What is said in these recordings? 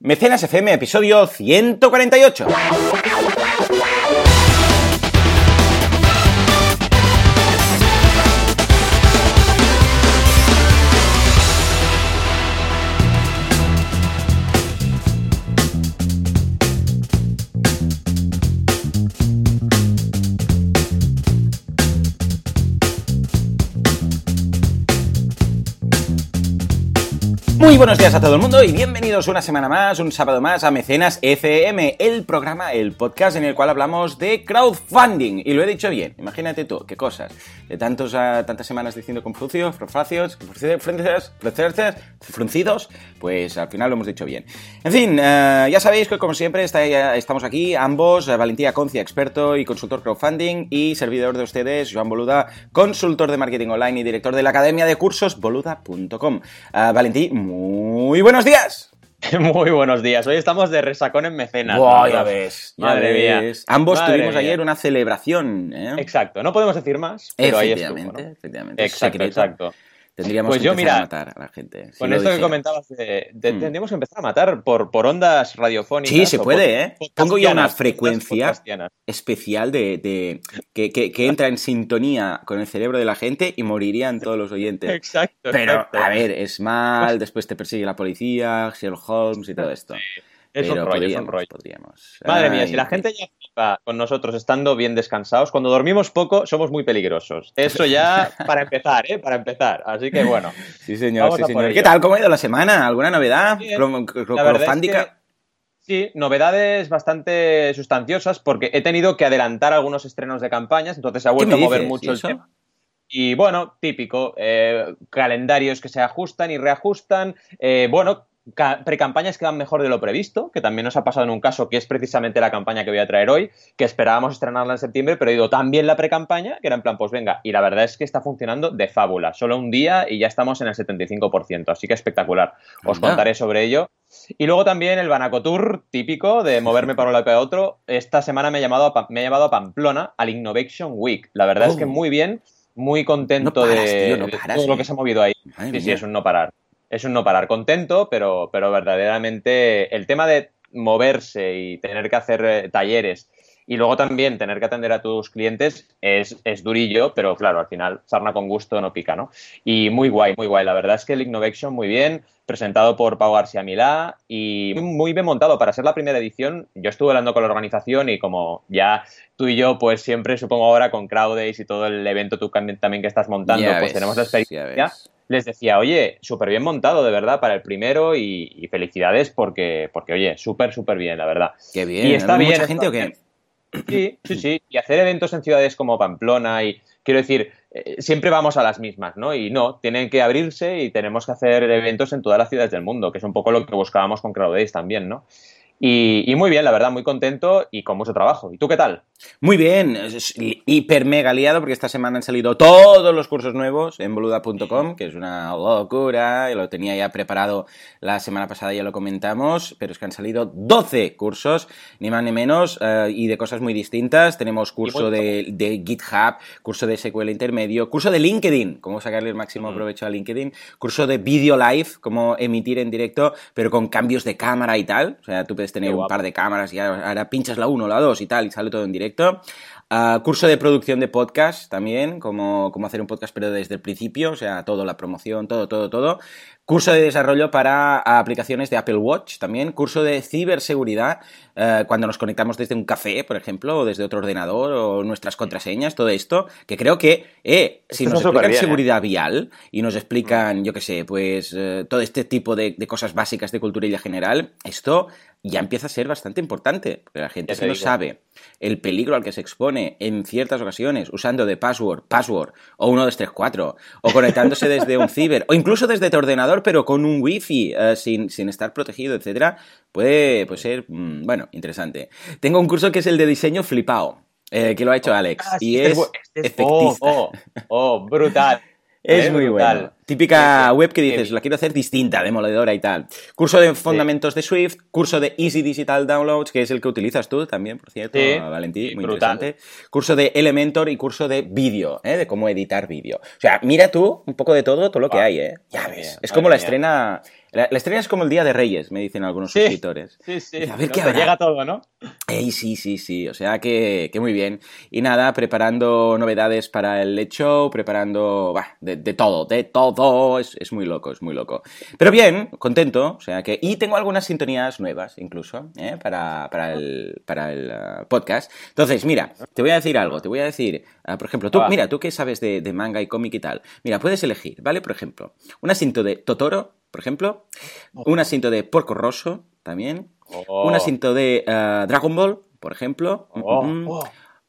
Mecenas FM, episodio 148. Buenos días a todo el mundo y bienvenidos una semana más, un sábado más a Mecenas FM, el programa, el podcast en el cual hablamos de crowdfunding. Y lo he dicho bien, imagínate tú, qué cosas. De tantos, uh, tantas semanas diciendo confucios, francios, fruncidos, pues al final lo hemos dicho bien. En fin, uh, ya sabéis que como siempre estamos aquí ambos, uh, Valentía Concia, experto y consultor crowdfunding, y servidor de ustedes, Joan Boluda, consultor de marketing online y director de la academia de cursos boluda.com. Valentí, muy buenos días. Muy buenos días. Hoy estamos de resacón en mecenas. Buah, ya ves. Madre mía. Ambos tuvimos ayer una celebración. ¿eh? Exacto. No podemos decir más, pero ahí estuvo, ¿no? efectivamente. Exacto, exacto. Tendríamos pues que yo, empezar mira, a matar a la gente. con esto que comentabas, de, de, mm. tendríamos que empezar a matar por, por ondas radiofónicas. Sí, se puede, ¿eh? Pongo ya una frecuencia especial de, de que, que, que, entra en sintonía con el cerebro de la gente y morirían todos los oyentes. Exacto. Pero, exacto. a ver, es mal, después te persigue la policía, Sherlock Holmes y todo esto. Sí. Es Pero un rollo, podríamos, es un rollo. podríamos. Madre mía, si la gente ya flipa con nosotros estando bien descansados, cuando dormimos poco somos muy peligrosos. Eso ya para empezar, ¿eh? Para empezar. Así que bueno. Sí, señor, sí, señor. ¿Qué tal? ¿Cómo ha ido la semana? ¿Alguna novedad? Que- Sí, novedades bastante sustanciosas porque he tenido que adelantar algunos estrenos de campañas, entonces se ha ¿Qué vuelto a mover mucho ¿Y el tema. Y bueno, típico, eh, calendarios que se ajustan y reajustan, eh, bueno, precampañas que van mejor de lo previsto, que también nos ha pasado en un caso que es precisamente la campaña que voy a traer hoy, que esperábamos estrenarla en septiembre, pero ha ido tan bien la precampaña que era en plan, pues venga, y la verdad es que está funcionando de fábula, solo un día y ya estamos en el 75%, así que espectacular. Os Anda. contaré sobre ello. Y luego también el Banaco Tour típico de moverme para un lado y para otro. Esta semana me ha, llamado a, me ha llevado a Pamplona al Innovation Week. La verdad es que Oh. muy bien, muy contento No paras, de, tío, no de paras, todo eh. lo que se ha movido ahí. Madre Sí, sí, es un no parar. Es un no parar. Contento, pero, pero verdaderamente el tema de moverse y tener que hacer eh, talleres y luego también tener que atender a tus clientes es, es durillo, pero claro, al final sarna con gusto no pica, ¿no? Y muy guay, muy guay. La verdad es que el Innovation muy bien, presentado por Pau García Milá y muy bien montado para ser la primera edición. Yo estuve hablando con la organización y como ya tú y yo, pues siempre supongo ahora con CrowdAce y todo el evento tú también que estás montando, Ya pues ves, tenemos la experiencia. Les decía, oye, súper bien montado, de verdad, para el primero y, y felicidades porque, porque, oye, súper, súper bien, la verdad. Qué bien. Y está ¿Hay bien, mucha está gente o qué? Sí, sí, sí. Y hacer eventos en ciudades como Pamplona y, quiero decir, eh, siempre vamos a las mismas, ¿no? Y no, tienen que abrirse y tenemos que hacer eventos en todas las ciudades del mundo, que es un poco lo que buscábamos con CrowdAce también, ¿no? Y, y muy bien, la verdad, muy contento y con mucho trabajo. ¿Y tú qué tal? Muy bien, es hiper mega liado porque esta semana han salido todos los cursos nuevos en boluda.com, que es una locura, y lo tenía ya preparado la semana pasada, ya lo comentamos, pero es que han salido 12 cursos, ni más ni menos, eh, y de cosas muy distintas. Tenemos curso de, de GitHub, curso de SQL intermedio, curso de LinkedIn, cómo sacarle el máximo provecho a LinkedIn, curso de Video Live, cómo emitir en directo, pero con cambios de cámara y tal. O sea, tú puedes tener un par de cámaras y ahora, ahora pinchas la 1, la 2 y tal, y sale todo en directo. Ah, curso de producción de podcast también, como, cómo hacer un podcast pero desde el principio, o sea, todo, la promoción, todo, todo, todo. Curso de desarrollo para aplicaciones de Apple Watch también. Curso de ciberseguridad, eh, cuando nos conectamos desde un café, por ejemplo, o desde otro ordenador, o nuestras contraseñas, todo esto, que creo que, eh, si Esto nos explican bien, ¿eh? seguridad vial y nos explican, yo qué sé, pues eh, todo este tipo de, de cosas básicas de cultura general, esto ya empieza a ser bastante importante, porque la gente no digo. sabe el peligro al que se expone en ciertas ocasiones usando de password, password o 1234 o conectándose desde un ciber o incluso desde tu ordenador pero con un wifi eh, sin, sin estar protegido, etcétera, puede, puede ser, mm, bueno, interesante. Tengo un curso que es el de diseño flipao, eh, que lo ha hecho Alex Ah, y este es este es-. Oh, oh, oh, brutal. Es Eh, muy brutal. bueno. Típica web que dices, la quiero hacer distinta, demoledora y tal. Curso de fundamentos de Swift, curso de Easy Digital Downloads, que es el que utilizas tú también, por cierto, Sí, Valentí, sí, muy brutal. interesante. Curso de Elementor y curso de vídeo, ¿eh? de cómo editar vídeo. O sea, mira tú un poco de todo, todo lo que Ah, hay, ¿eh? Ya ves. es como la estrena La, estrella es como el Día de Reyes, me dicen algunos suscriptores. Sí, sí. A ver No, qué habrá. llega todo, ¿no? Ey, sí, sí, sí. O sea que, que muy bien. Y nada, preparando novedades para el Show, preparando bah, de, de todo, de todo. Es, es muy loco, es muy loco. Pero bien, contento. O sea que. Y tengo algunas sintonías nuevas, incluso, ¿eh? para, para el, para el uh, podcast. Entonces, mira, te voy a decir algo. Te voy a decir, uh, por ejemplo, tú, Ah. mira, tú que sabes de, de manga y cómic y tal. Mira, puedes elegir, ¿vale? Por ejemplo, un asiento de Totoro, por ejemplo. Un asiento de Porco Rosso, también. Oh. Un asiento de uh, Dragon Ball, por ejemplo. Oh, Mm, mm.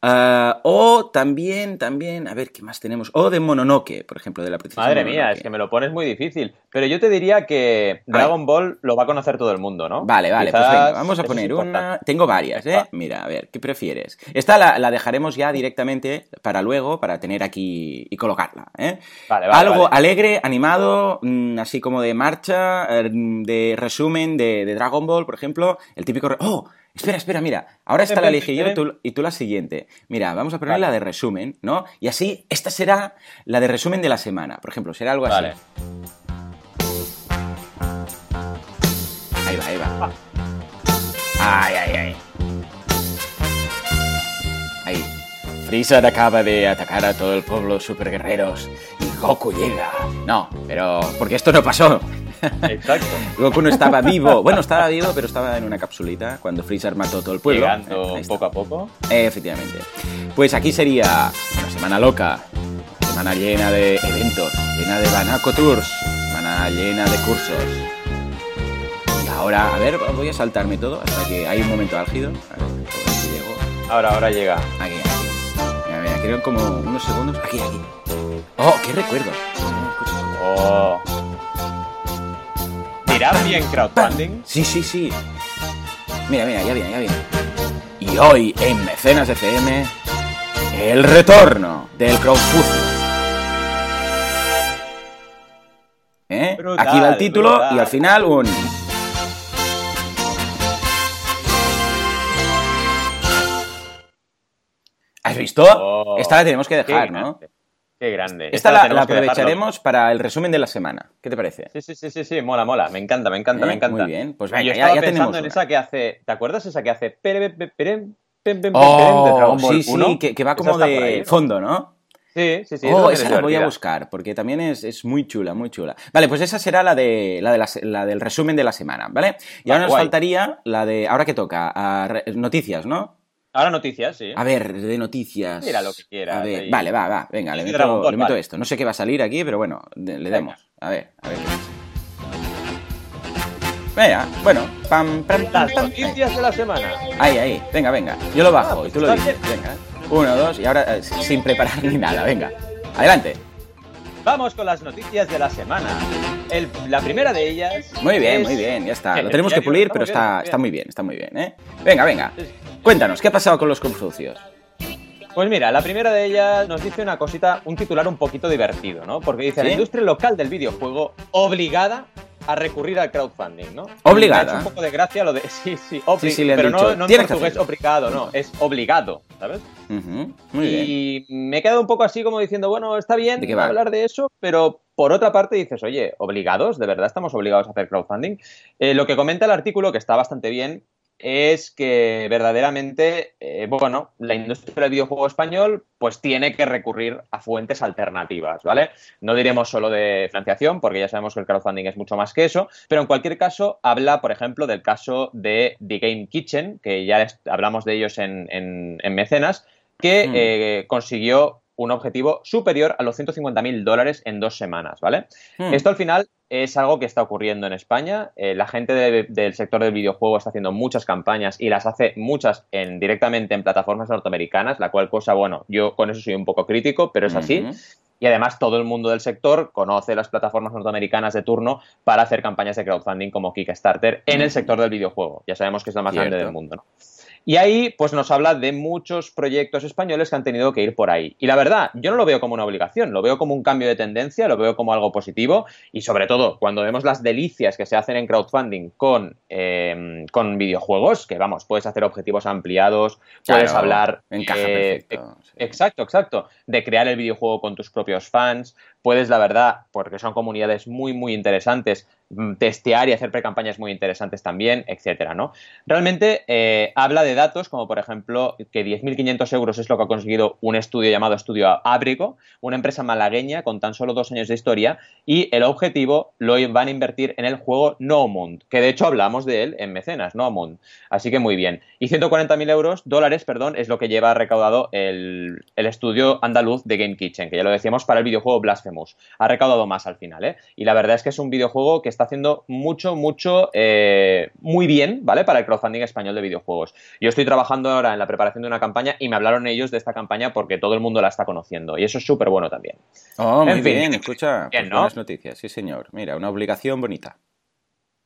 Ah, o también, también, a ver, ¿qué más tenemos? O de Mononoke, por ejemplo, de la princesa Madre mía, es que me lo pones muy difícil. Pero yo te diría que Dragon Ball lo va a conocer todo el mundo, ¿no? Vale, vale, Quizás pues venga, vamos a poner una. Tengo varias, ¿eh? Ah. Mira, a ver, ¿qué prefieres? Esta la, la dejaremos ya directamente para luego, para tener aquí y colocarla, ¿eh? Vale, vale, Algo vale. alegre, animado, mm, así como de marcha, eh, de resumen de, de Dragon Ball, por ejemplo. El típico. ¡Oh! Espera, espera, mira. Ahora esta la ven, elegí yo ven. tú- y tú la siguiente. Mira, vamos a poner Vale. la de resumen, ¿no? Y así, esta será la de resumen de la semana. Por ejemplo, será algo así. Vale. Ahí va, ahí va. Ay, ay, ay. Ahí. Freezer acaba de atacar a todo el pueblo super guerreros y Goku llega. No, pero porque esto no pasó. Exacto. Goku no estaba vivo. Bueno, estaba vivo, pero estaba en una capsulita cuando Freezer mató todo el pueblo. Llegando poco a poco. Eh, Efectivamente. Pues aquí sería una semana loca, semana llena de eventos, llena de Banaco Tours, semana llena de cursos. Y ahora, a ver, voy a saltarme todo hasta que hay un momento álgido. A ver, a ver si llego. Ahora, ahora llega. Aquí, aquí. Mira, mira, creo como unos segundos. Aquí, aquí. Oh, qué recuerdo. Oh. ¿Dirá bien crowdfunding? Sí, sí, sí. Mira, mira, ya viene, ya viene. Y hoy en Mecenas FM, el retorno del crowdfunding. ¿Eh? Brutal, Aquí va el título brutal. y al final un... ¿Has visto? Oh. Esta la tenemos que dejar, ¿no? grande, Qué grande. Esta la, tenemos la dejarlo. aprovecharemos para el resumen de la semana. ¿Qué te parece? Sí, sí, sí, sí, sí, mola, mola. Me encanta, me encanta, ¿Eh? me encanta. Muy bien, pues venga, yo ya, estaba ya pensando tenemos en esa que hace. ¿Te acuerdas esa que hace? Oh, sí, sí, 1? que, que va como de ahí, ¿no? fondo, ¿no? Sí, sí, sí. oh, es esa la voy a buscar, porque también es, es muy chula, muy chula. Vale, pues esa será la de la, de la, la del resumen de la semana, ¿vale? Y ahora nos faltaría la de. Ahora que toca, a noticias, ¿no? Ahora noticias, sí. A ver, de noticias. Mira lo que quieras, A ver, ahí. vale, va, va, venga, le meto, Dragon Ball, le meto vale. esto. No sé qué va a salir aquí, pero bueno, le demos. A ver, a ver. Venga, bueno, pam, pam, pam, Las noticias de la semana. Ahí, ahí, venga, venga. Yo lo bajo Ah, pues y tú lo está dices. Venga, uno, dos, y ahora eh, sin preparar ni nada, venga. Adelante. Vamos con las noticias de la semana. El- la primera de ellas. Muy bien, es- muy bien, ya está. Lo tenemos que pulir, pero bien, está, muy está muy bien, está muy bien, ¿eh? Venga, venga. Cuéntanos, ¿qué ha pasado con los confucios? Pues mira, la primera de ellas nos dice una cosita, un titular un poquito divertido, ¿no? Porque dice, ¿Sí? la industria local del videojuego obligada a recurrir al crowdfunding, ¿no? Obligada. Me ha hecho un poco de gracia lo de... Sí, sí, obli- Sí, sí, pero no, no en "Tienes que portugués hacerlo". obligado, no, es obligado, ¿sabes? Muy bien. y me he quedado un poco así como diciendo, bueno, está bien hablar de eso, pero por otra parte dices, oye, ¿obligados? ¿De verdad estamos obligados a hacer crowdfunding? Eh, lo que comenta el artículo, que está bastante bien, es que verdaderamente, eh, bueno, la industria del videojuego español pues tiene que recurrir a fuentes alternativas, ¿vale? No diremos solo de financiación, porque ya sabemos que el crowdfunding es mucho más que eso, pero en cualquier caso habla, por ejemplo, del caso de The Game Kitchen, que ya hablamos de ellos en, en- en Mecenas, que Mm. eh, consiguió un objetivo superior a los 150.000 dólares en dos semanas, ¿vale? Hmm. Esto al final es algo que está ocurriendo en España. Eh, la gente de- del sector del videojuego está haciendo muchas campañas y las hace muchas en, directamente en plataformas norteamericanas, la cual cosa, bueno, yo con eso soy un poco crítico, pero es así. Y además todo el mundo del sector conoce las plataformas norteamericanas de turno para hacer campañas de crowdfunding como Kickstarter en el sector del videojuego. Ya sabemos que es la más grande del mundo, ¿no? Y ahí, pues nos habla de muchos proyectos españoles que han tenido que ir por ahí. Y la verdad, yo no lo veo como una obligación, lo veo como un cambio de tendencia, lo veo como algo positivo. Y sobre todo, cuando vemos las delicias que se hacen en crowdfunding con, eh, con videojuegos, que vamos, puedes hacer objetivos ampliados, puedes hablar. Encaja eh, perfecto. sí. Exacto, exacto. De crear el videojuego con tus propios fans, puedes, la verdad, porque son comunidades muy, muy interesantes, mm, testear y hacer pre-campañas muy interesantes también, etcétera, ¿no? Realmente eh, habla de datos como, por ejemplo, que 10.500 euros es lo que ha conseguido un estudio llamado Estudio Ábrico, una empresa malagueña con tan solo dos años de historia, y el objetivo lo van a invertir en el juego No que de hecho hablamos de él en Mecenas, No Moon. Así que muy bien. Y 140.000 euros, dólares, perdón, es lo que lleva recaudado el, el estudio andaluz de Game Kitchen, que ya lo decíamos para el videojuego Blasphemous. Ha recaudado más al final, ¿eh? Y la verdad es que es un videojuego que está haciendo mucho, mucho, eh, muy bien, ¿vale? Para el crowdfunding español de videojuegos. Yo estoy trabajando ahora en la preparación de una campaña y me hablaron ellos de esta campaña porque todo el mundo la está conociendo. Y eso es súper bueno también. Oh, muy bien, escucha. Bien, pues Buenas noticias, sí señor. Mira, una obligación bonita.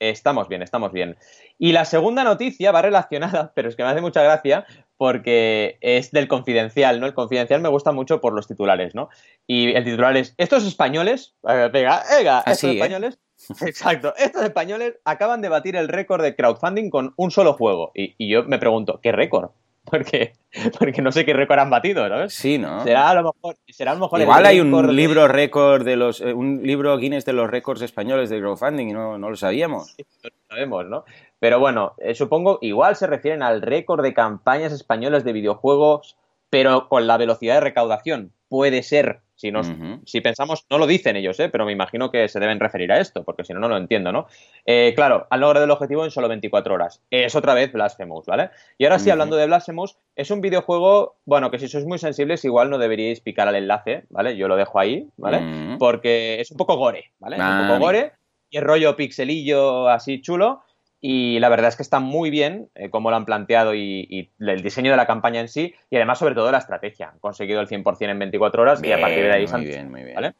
Estamos bien, estamos bien. Y la segunda noticia va relacionada, pero es que me hace mucha gracia porque es del confidencial, ¿no? El confidencial me gusta mucho por los titulares, ¿no? Y el titular es, estos españoles, venga, venga, estos ¿eh? españoles, exacto, estos españoles acaban de batir el récord de crowdfunding con un solo juego. Y, y yo me pregunto, ¿qué récord? porque, porque no sé qué récord han batido, ¿no? Sí, ¿no? Será a lo mejor, será a lo mejor Igual hay un libro récord de los, eh, un libro Guinness de los récords españoles de crowdfunding y no, no lo sabíamos. no lo sabemos, ¿no? Pero bueno, eh, supongo, igual se refieren al récord de campañas españolas de videojuegos, pero con la velocidad de recaudación. Puede ser, si, nos, si pensamos, no lo dicen ellos, ¿eh? pero me imagino que se deben referir a esto, porque si no, no lo entiendo, ¿no? Eh, claro, han logrado el objetivo en solo 24 horas. Es otra vez Blasphemous, ¿vale? Y ahora sí, hablando de Blasphemous, es un videojuego, bueno, que si sois muy sensibles, igual no deberíais picar al enlace, ¿vale? Yo lo dejo ahí, ¿vale? Porque es un poco gore, ¿vale? es un poco gore y el rollo pixelillo así chulo. Y la verdad es que está muy bien eh, cómo lo han planteado y, el diseño de la campaña en sí, y además, sobre todo, la estrategia. Han conseguido el 100% en 24 horas y a partir de ahí... Muy bien, muy bien. ¿vale?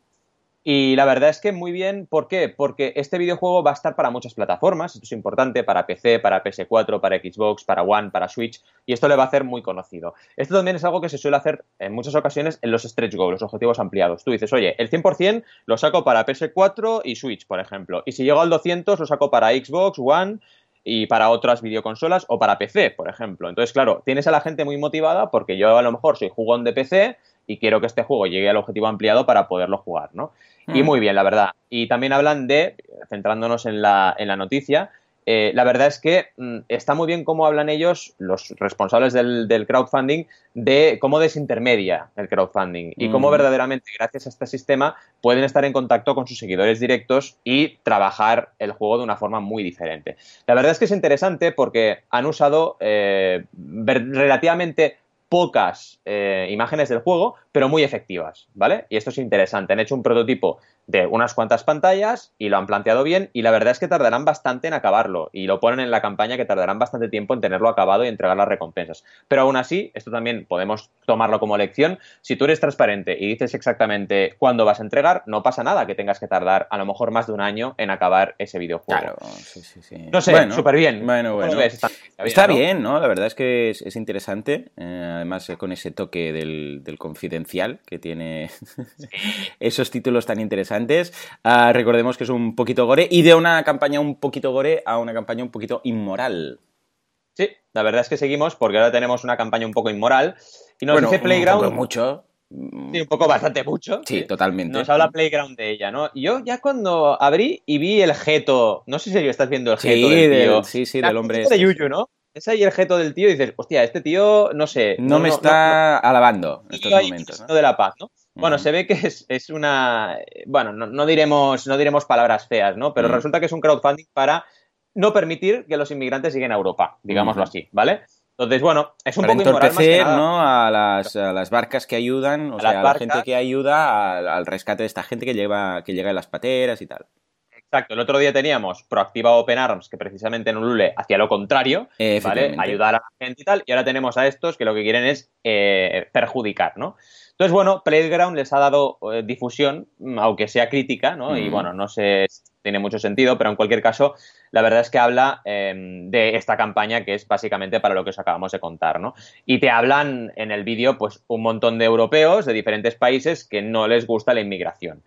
Y la verdad es que muy bien, ¿por qué? Porque este videojuego va a estar para muchas plataformas, esto es importante, para PC, para PS4, para Xbox, para One, para Switch, y esto le va a hacer muy conocido. Esto también es algo que se suele hacer en muchas ocasiones en los stretch goals, los objetivos ampliados. Tú dices, oye, el 100% lo saco para PS4 y Switch, por ejemplo, y si llego al 200 lo saco para Xbox, One y para otras videoconsolas o para PC, por ejemplo. Entonces, claro, tienes a la gente muy motivada porque yo a lo mejor soy jugón de PC y quiero que este juego llegue al objetivo ampliado para poderlo jugar, ¿no? Y mm. muy bien, la verdad. Y también hablan de, centrándonos en la, en la noticia, eh, la verdad es que mm, está muy bien cómo hablan ellos, los responsables del, crowdfunding, de cómo desintermedia el crowdfunding y cómo mm. verdaderamente, gracias a este sistema, pueden estar en contacto con sus seguidores directos y trabajar el juego de una forma muy diferente. La verdad es que es interesante porque han usado eh, relativamente pocas eh, imágenes del juego, pero muy efectivas, ¿vale? Y esto es interesante. Han hecho un prototipo de unas cuantas pantallas y lo han planteado bien y la verdad es que tardarán bastante en acabarlo y lo ponen en la campaña que tardarán bastante tiempo en tenerlo acabado y entregar las recompensas. Pero aún así, esto también podemos tomarlo como lección. Si tú eres transparente y dices exactamente cuándo vas a entregar, no pasa nada que tengas que tardar a lo mejor más de un año en acabar ese videojuego. Claro, sí, sí, sí. No sé, súper bien. Bueno, bueno. Está, bien, ¿no? La verdad es que es, interesante, eh, además eh, con ese toque del, confidencial que tiene esos títulos tan interesantes antes. Ah, recordemos que es un poquito gore y de una campaña un poquito gore a una campaña un poquito inmoral. Sí, la verdad es que seguimos porque ahora tenemos una campaña un poco inmoral y nos dice Playground. Un poco mucho. Sí, un poco bastante mucho. Sí, totalmente. Nos habla Playground de ella, ¿no? Yo ya cuando abrí y vi el geto, no sé si estás viendo el geto del tío. sí, sí, del hombre. de este. Yuyu, ¿no? Es ahí el geto del tío y dices, hostia, este tío, no sé. No, me está alabando en estos momentos. ¿no? de la paz, ¿no? Bueno, se ve que es, una. Bueno, no, diremos, no diremos palabras feas, ¿no? Pero resulta que es un crowdfunding para no permitir que los inmigrantes lleguen a Europa, digámoslo así, ¿vale? Entonces, bueno, es un poco inmoral más ¿no? A las, a las, barcas que ayudan, o sea, a la gente que ayuda al, rescate de esta gente que, lleva, que llega en las pateras y tal. Exacto, el otro día teníamos Proactiva Open Arms, que precisamente en Ulule hacía lo contrario, ¿vale? Ayudar a la gente y tal, y ahora tenemos a estos que lo que quieren es eh, perjudicar, ¿no? Entonces, bueno, Playground les ha dado eh, difusión, aunque sea crítica, ¿no? Y bueno, no sé si tiene mucho sentido, pero en cualquier caso, la verdad es que habla em, de esta campaña que es básicamente para lo que os acabamos de contar, ¿no? Y te hablan en el vídeo, pues, un montón de europeos de diferentes países que no les gusta la inmigración.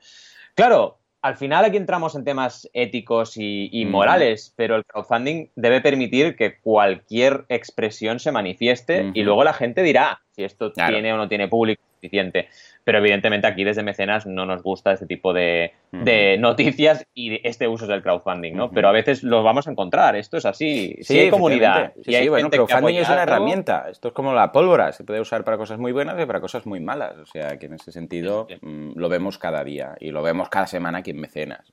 Claro, al final aquí entramos en temas éticos y, morales, pero el crowdfunding debe permitir que cualquier expresión se manifieste y luego la gente dirá si esto tiene o no tiene público suficiente. Pero evidentemente aquí desde Mecenas no nos gusta este tipo de, de noticias y este uso del crowdfunding, ¿no? Pero a veces lo vamos a encontrar, esto es así. Sí, hay comunidad. Sí, hay bueno, crowdfunding es una herramienta. Esto es como la pólvora, se puede usar para cosas muy buenas y para cosas muy malas. O sea, que en ese sentido mm, lo vemos cada día y lo vemos cada semana aquí en Mecenas.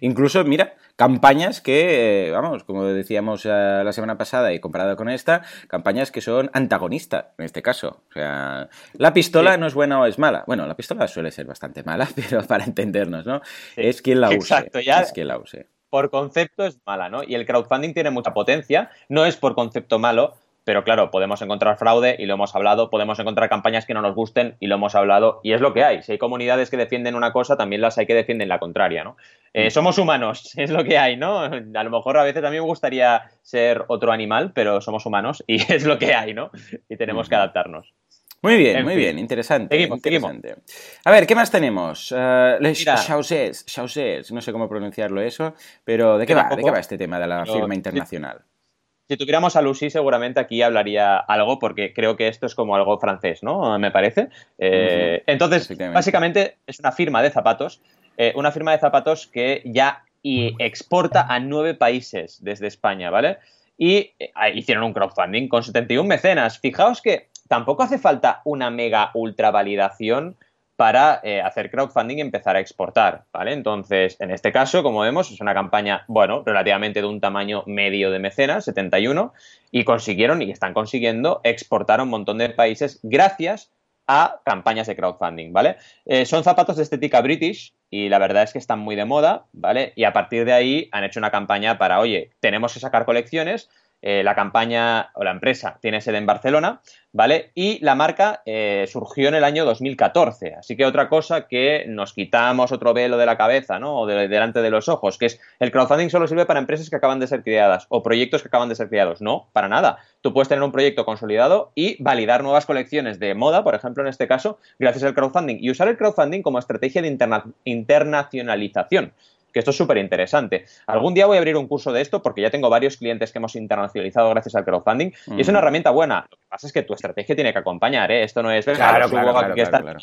Incluso, mira, campañas que, vamos, como decíamos eh, la semana pasada y comparado con esta, campañas que son antagonistas en este caso. O sea, la pistola no es buena o es mala bueno, la pistola suele ser bastante mala, pero para entendernos, ¿no? Es quien la use. Exacto, ya. Es quien la use. Por concepto es mala, ¿no? Y el crowdfunding tiene mucha potencia, no es por concepto malo, pero claro, podemos encontrar fraude y lo hemos hablado, podemos encontrar campañas que no nos gusten y lo hemos hablado, y es lo que hay. Si hay comunidades que defienden una cosa, también las hay que defienden la contraria, ¿no? Eh, mm. somos humanos, es lo que hay, ¿no? A lo mejor a veces a mí me gustaría ser otro animal, pero somos humanos y es lo que hay, ¿no? Y tenemos que adaptarnos. Muy bien, muy bien, interesante. interesante. A ver, ¿qué más tenemos? Uh, les no sé cómo pronunciarlo eso, pero ¿de qué va? ¿De qué va este tema de la firma internacional? Si, tuviéramos a Lucy, seguramente aquí hablaría algo, porque creo que esto es como algo francés, ¿no? Me parece. Eh, entonces, básicamente es una firma de zapatos, eh, una firma de zapatos que ya y exporta a nueve países desde España, ¿vale? Y eh, hicieron un crowdfunding con 71 mecenas. Fijaos que tampoco hace falta una mega ultra validación para eh, hacer crowdfunding y empezar a exportar, ¿vale? Entonces, en este caso, como vemos, es una campaña, bueno, relativamente de un tamaño medio de mecenas, 71, y consiguieron y están consiguiendo exportar a un montón de países gracias a campañas de crowdfunding, ¿vale? Eh, son zapatos de estética british y la verdad es que están muy de moda, ¿vale? Y a partir de ahí han hecho una campaña para, oye, tenemos que sacar colecciones, eh, la campaña o la empresa tiene sede en Barcelona, ¿vale? Y la marca eh, surgió en el año 2014. Así que otra cosa que nos quitamos otro velo de la cabeza, ¿no? O de, delante de los ojos, que es el crowdfunding solo sirve para empresas que acaban de ser creadas o proyectos que acaban de ser creados. No, para nada. Tú puedes tener un proyecto consolidado y validar nuevas colecciones de moda, por ejemplo, en este caso, gracias al crowdfunding. Y usar el crowdfunding como estrategia de internacionalización que esto es súper interesante. Algún día voy a abrir un curso de esto porque ya tengo varios clientes que hemos internacionalizado gracias al crowdfunding y es una herramienta buena. Lo que pasa es que tu estrategia tiene que acompañar, ¿eh? Esto no es... Claro, claro, claro,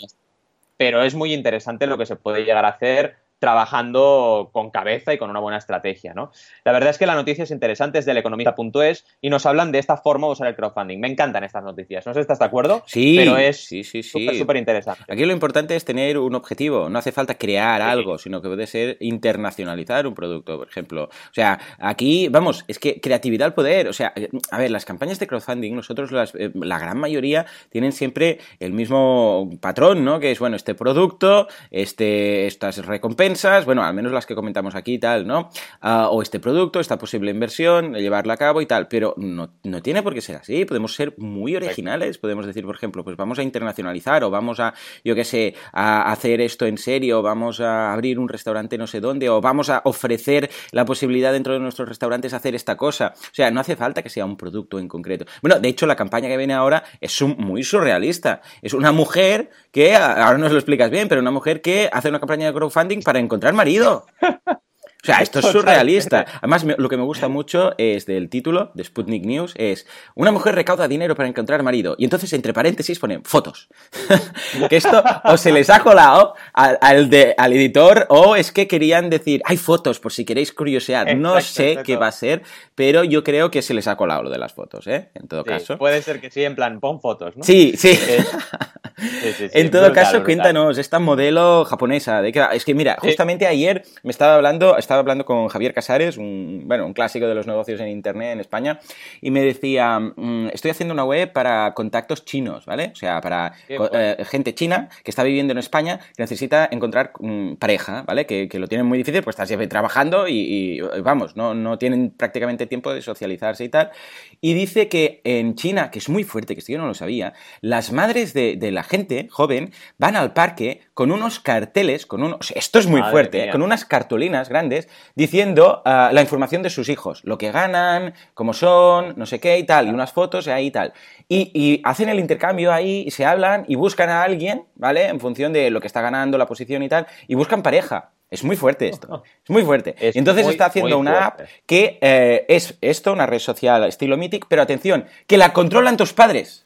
Pero es muy interesante lo que se puede llegar a hacer trabajando con cabeza y con una buena estrategia, ¿no? La verdad es que la noticia es interesante, es del economista.es y nos hablan de esta forma de usar el crowdfunding. Me encantan estas noticias, no sé si estás de acuerdo, sí, pero es sí, sí, súper interesante. Aquí lo importante es tener un objetivo, no hace falta crear algo, sino que puede ser internacionalizar un producto, por ejemplo. O sea, aquí, vamos, es que creatividad al poder, o sea, a ver, las campañas de crowdfunding, nosotros eh, la gran mayoría tienen siempre el mismo patrón, ¿no? Que es, bueno, este producto, este, estas recompensas, bueno, al menos las que comentamos aquí y tal, ¿no? Ah, o este producto, esta posible inversión, llevarla a cabo y tal, pero no, tiene por qué ser así, podemos ser muy originales, podemos decir, por ejemplo, pues vamos a internacionalizar o vamos a, yo qué sé, a hacer esto en serio, vamos a abrir un restaurante no sé dónde, o vamos a ofrecer la posibilidad dentro de nuestros restaurantes hacer esta cosa. O sea, no hace falta que sea un producto en concreto. Bueno, de hecho, la campaña que viene ahora es muy surrealista. Es una mujer que, ahora nos lo explicas bien, pero una mujer que hace una campaña de crowdfunding para encontrar marido. O sea, esto es surrealista. Además, lo que me gusta mucho es del título de Sputnik News, es una mujer recauda dinero para encontrar marido. Y entonces, entre paréntesis, ponen fotos. que esto o se les ha colado al, de, al editor o es que querían decir, hay fotos por si queréis curiosear. No sé qué va a ser, pero yo creo que se les ha colado lo de las fotos, ¿eh? En todo caso. Puede ser que sí, en plan, pon fotos, ¿no? Sí, sí. en todo caso, cuéntanos, esta modelo japonesa, de que, es que mira, justamente ayer me estaba hablando, estaba hablando con Javier Casares, un, bueno, un clásico de los negocios en Internet en España, y me decía, mm, estoy haciendo una web para contactos chinos, ¿vale? O sea, para eh, gente china que está viviendo en España, que necesita encontrar mm, pareja, ¿vale? Que, lo tienen muy difícil, pues están siempre trabajando y, vamos, no, no tienen prácticamente tiempo de socializarse y tal. Y dice que en China, que es muy fuerte, que esto yo no lo sabía, las madres de, la gente joven van al parque con unos carteles, con unos... Esto es muy fuerte, ¿eh? con unas cartulinas grandes diciendo ah, la información de sus hijos, lo que ganan, cómo son, no sé qué y tal, y unas fotos y ahí y tal. Y, hacen el intercambio ahí y se hablan y buscan a alguien, ¿vale? En función de lo que está ganando, la posición y tal, y buscan pareja. Es muy fuerte esto. Es muy fuerte. Entonces está haciendo una app que eh, es esto, una red social estilo Mythic, pero atención, que la controlan tus padres.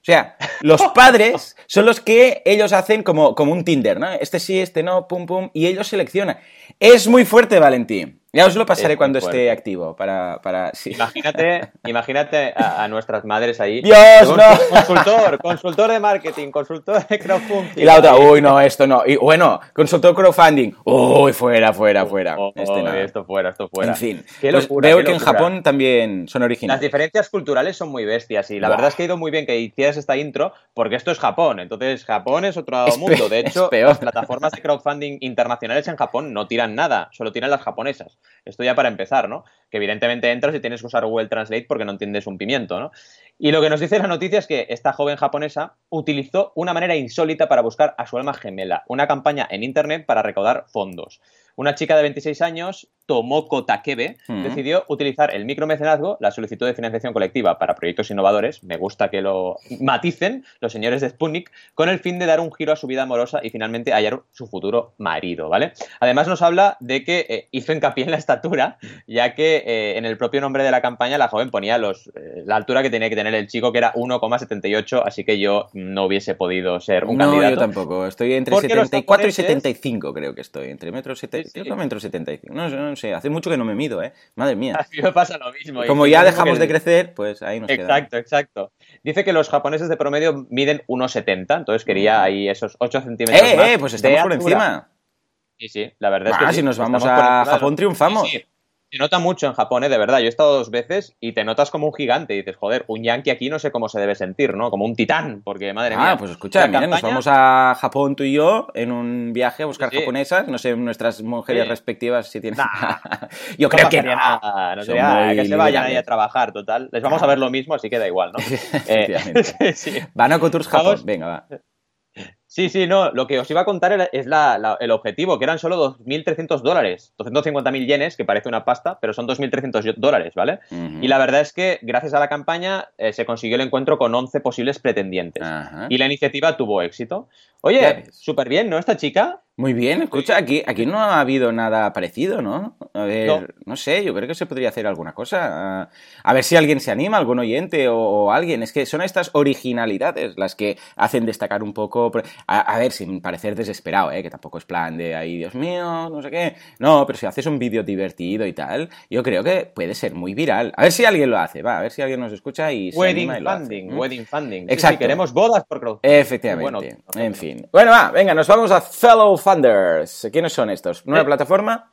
O sea, los padres son los que ellos hacen como, como un Tinder, ¿no? Este sí, este no, pum, pum, y ellos seleccionan. Es muy fuerte, Valentín. Ya os lo pasaré Es cuando esté activo, para... para sí. Imagínate, imagínate a, a nuestras madres ahí. ¡Dios, no! Consultor, consultor de marketing, consultor de crowdfunding. Y la otra, uy, no, esto no. Y bueno, consultor crowdfunding. Uy, fuera, fuera, fuera. Oh, Este no. esto fuera, esto fuera. En fin, Qué Pues veo qué que en. Japón también son Las originales. diferencias culturales son muy bestias y la verdad es que ha ido muy bien que hicieras esta intro porque esto es Japón, entonces Japón es otro Es mundo. De hecho, las plataformas de crowdfunding internacionales en Japón no tiran nada, solo tiran las japonesas. Esto ya para empezar, ¿no? Que evidentemente entras y tienes que usar Google Translate porque no entiendes un pimiento, ¿no? Y lo que nos dice la noticia es que esta joven japonesa utilizó una manera insólita para buscar a su alma gemela, una campaña en internet para recaudar fondos. Una chica de 26 años, Tomoko Takebe, Mm. decidió utilizar el micromecenazgo, la solicitud de financiación colectiva para proyectos innovadores, me gusta que lo maticen los señores de Sputnik, con el fin de dar un giro a su vida amorosa y finalmente hallar su futuro marido, ¿vale? Además nos habla de que eh, hizo hincapié en la estatura, ya que eh, en el propio nombre de la campaña la joven ponía los, eh, la altura que tenía que tener el chico, que era 1,78, así que yo no hubiese podido ser un no, candidato. yo tampoco. Estoy entre Porque los 74 y japoneses- 75, creo que estoy. Entre metro, sete- Sí, sí. Creo que metro 75. No, sé, no sé. Hace mucho que no me mido, ¿eh? Madre mía. A mí me pasa lo mismo. Como es ya dejamos que- de crecer, pues ahí nos quedamos. Exacto, exacto. Dice que los japoneses de promedio miden 1,70, entonces quería ahí esos 8 centímetros ¡Eh, más eh! Pues estamos por altura. encima. Sí, sí, la verdad es Ah, que sí, si nos vamos estamos a Japón, triunfamos. Sí, sí. Se nota mucho en Japón, ¿eh? de verdad. Yo he estado dos veces y te notas como un gigante. Y dices, joder, un yankee aquí no sé cómo se debe sentir, ¿no? Como un titán, porque madre mía. Ah, pues escucha, mira, nos vamos a Japón tú y yo en un viaje a buscar Sí, japonesas. No sé, nuestras mujeres Sí. respectivas si tienen. Nah. yo No creo que no. nada, no sería que se vayan ahí a trabajar, total. Les vamos a ver lo mismo, así que da igual, ¿no? Eh, Efectivamente. sí. Banaco Tours Japón, venga, va. Sí, sí, no, lo que os iba a contar era- es la- la- el objetivo, que eran solo 2.300 dólares, 250.000 yenes, que parece una pasta, pero son 2.300 dólares, ¿vale? Y la verdad es que gracias a la campaña eh, se consiguió el encuentro con 11 posibles pretendientes. Y la iniciativa tuvo éxito. Oye, súper bien, ¿no? Esta chica. Muy bien, escucha, aquí, aquí no ha habido nada parecido, ¿no? A ver, No. no, sé, yo creo que se podría hacer alguna cosa. A, ver si alguien se anima, algún oyente o, o alguien. Es que son estas originalidades las que hacen destacar un poco. A, a ver, sin parecer desesperado, ¿eh? Que tampoco es plan de ahí, Dios mío, no sé qué. No, pero si haces un vídeo divertido y tal, yo creo que puede ser muy viral. A ver si alguien lo hace, va, a ver si alguien nos escucha y se Wedding anima y lo hace. funding, wedding funding. Sí, sí, Exacto. queremos bodas por crowdfunding. Efectivamente. Bueno, en fin. Bueno, va, venga, nos vamos a Fellow Funders. ¿Quiénes son estos? ¿Nueva Eh, plataforma?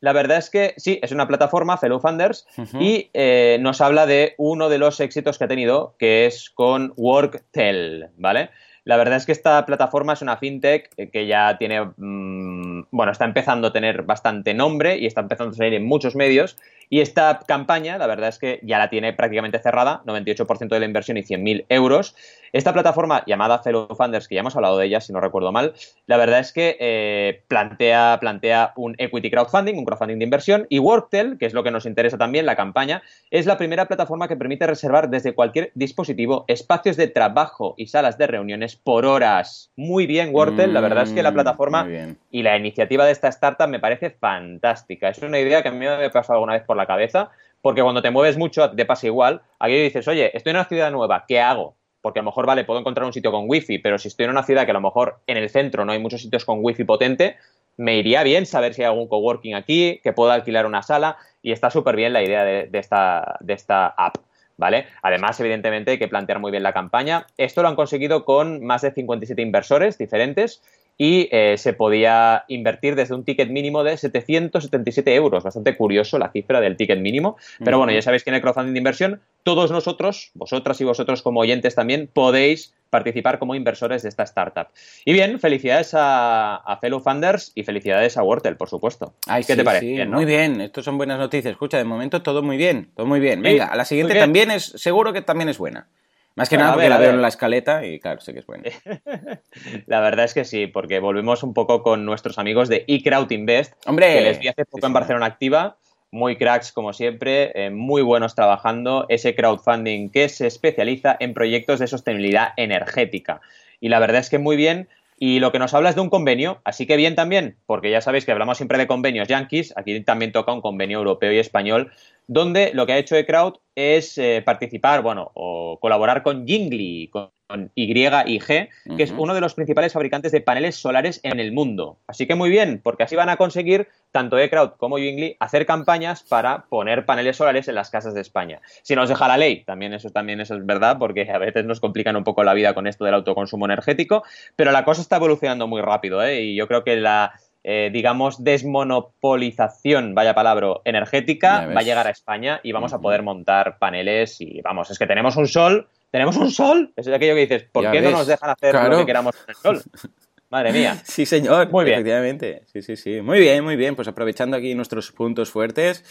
La verdad es que sí, es una plataforma, Fellow Funders, y eh, nos habla de uno de los éxitos que ha tenido, que es con WorkTel, ¿vale? La verdad es que esta plataforma es una fintech eh, que ya tiene, mm, bueno, está empezando a tener bastante nombre y está empezando a salir en muchos medios. Y esta campaña, la verdad es que ya la tiene prácticamente cerrada, 98% de la inversión y 100.000 euros. Esta plataforma llamada Fellow Funders, que ya hemos hablado de ella, si no recuerdo mal, la verdad es que eh, plantea, plantea un equity crowdfunding, un crowdfunding de inversión, y Worktel, que es lo que nos interesa también, la campaña, es la primera plataforma que permite reservar desde cualquier dispositivo espacios de trabajo y salas de reuniones por horas. Muy bien, Worktel, la verdad es que la Mm, plataforma y la iniciativa de esta startup me parece fantástica. Es una idea que a mí me ha pasado alguna vez por la cabeza, porque cuando te mueves mucho te pasa igual. Aquí dices, oye, estoy en una ciudad nueva, ¿qué hago? Porque a lo mejor, vale, puedo encontrar un sitio con wifi, pero si estoy en una ciudad que a lo mejor en el centro no hay muchos sitios con wifi potente, me iría bien saber si hay algún coworking aquí, que pueda alquilar una sala, y está súper bien la idea de, de esta, de esta app. ¿Vale? Además, evidentemente, hay que plantear muy bien la campaña. Esto lo han conseguido con más de 57 inversores diferentes y eh, se podía invertir desde un ticket mínimo de 777 euros. Bastante curioso la cifra del ticket mínimo. Pero bueno, ya sabéis que en el crowdfunding de inversión, todos nosotros, vosotras y vosotros como oyentes también, podéis participar como inversores de esta startup. Y bien, felicidades a, a Fellow Funders y felicidades a Wortel, por supuesto. Ay, ¿Qué sí, te parece? sí, Bien, ¿no? Muy bien, estos son buenas noticias. Escucha, de momento todo muy bien, todo muy bien. Sí, Venga, a la siguiente también es, seguro que también es buena. Más que Bueno, nada porque ver, la veo en la escaleta y claro, sé que es buena. La verdad es que sí, porque volvemos un poco con nuestros amigos de eCrowd Invest, Hombre, que les vi hace poco sí, en sí. Barcelona Activa, muy cracks como siempre, eh, muy buenos trabajando, ese crowdfunding que se especializa en proyectos de sostenibilidad energética. Y la verdad es que muy bien. Y lo que nos habla es de un convenio, así que bien también, porque ya sabéis que hablamos siempre de convenios yankees, aquí también toca un convenio europeo y español donde lo que ha hecho eCrowd es eh, participar, bueno, o colaborar con Jingli, con Y y G, que es uno de los principales fabricantes de paneles solares en el mundo. Así que muy bien, porque así van a conseguir tanto eCrowd como Jingli hacer campañas para poner paneles solares en las casas de España. Si nos deja la ley, también eso, también eso es verdad, porque a veces nos complican un poco la vida con esto del autoconsumo energético, pero la cosa está evolucionando muy rápido, ¿eh? y yo creo que la, eh, digamos, desmonopolización, vaya palabra, energética, va a llegar a España y vamos a poder montar paneles y vamos, es que tenemos un sol, tenemos un sol, eso es aquello que dices, ¿por qué no nos dejan hacer lo que queramos con el sol? Madre mía. Sí, señor. Muy bien. Efectivamente. Sí, sí, sí. Muy bien, muy bien. Pues aprovechando aquí nuestros puntos fuertes.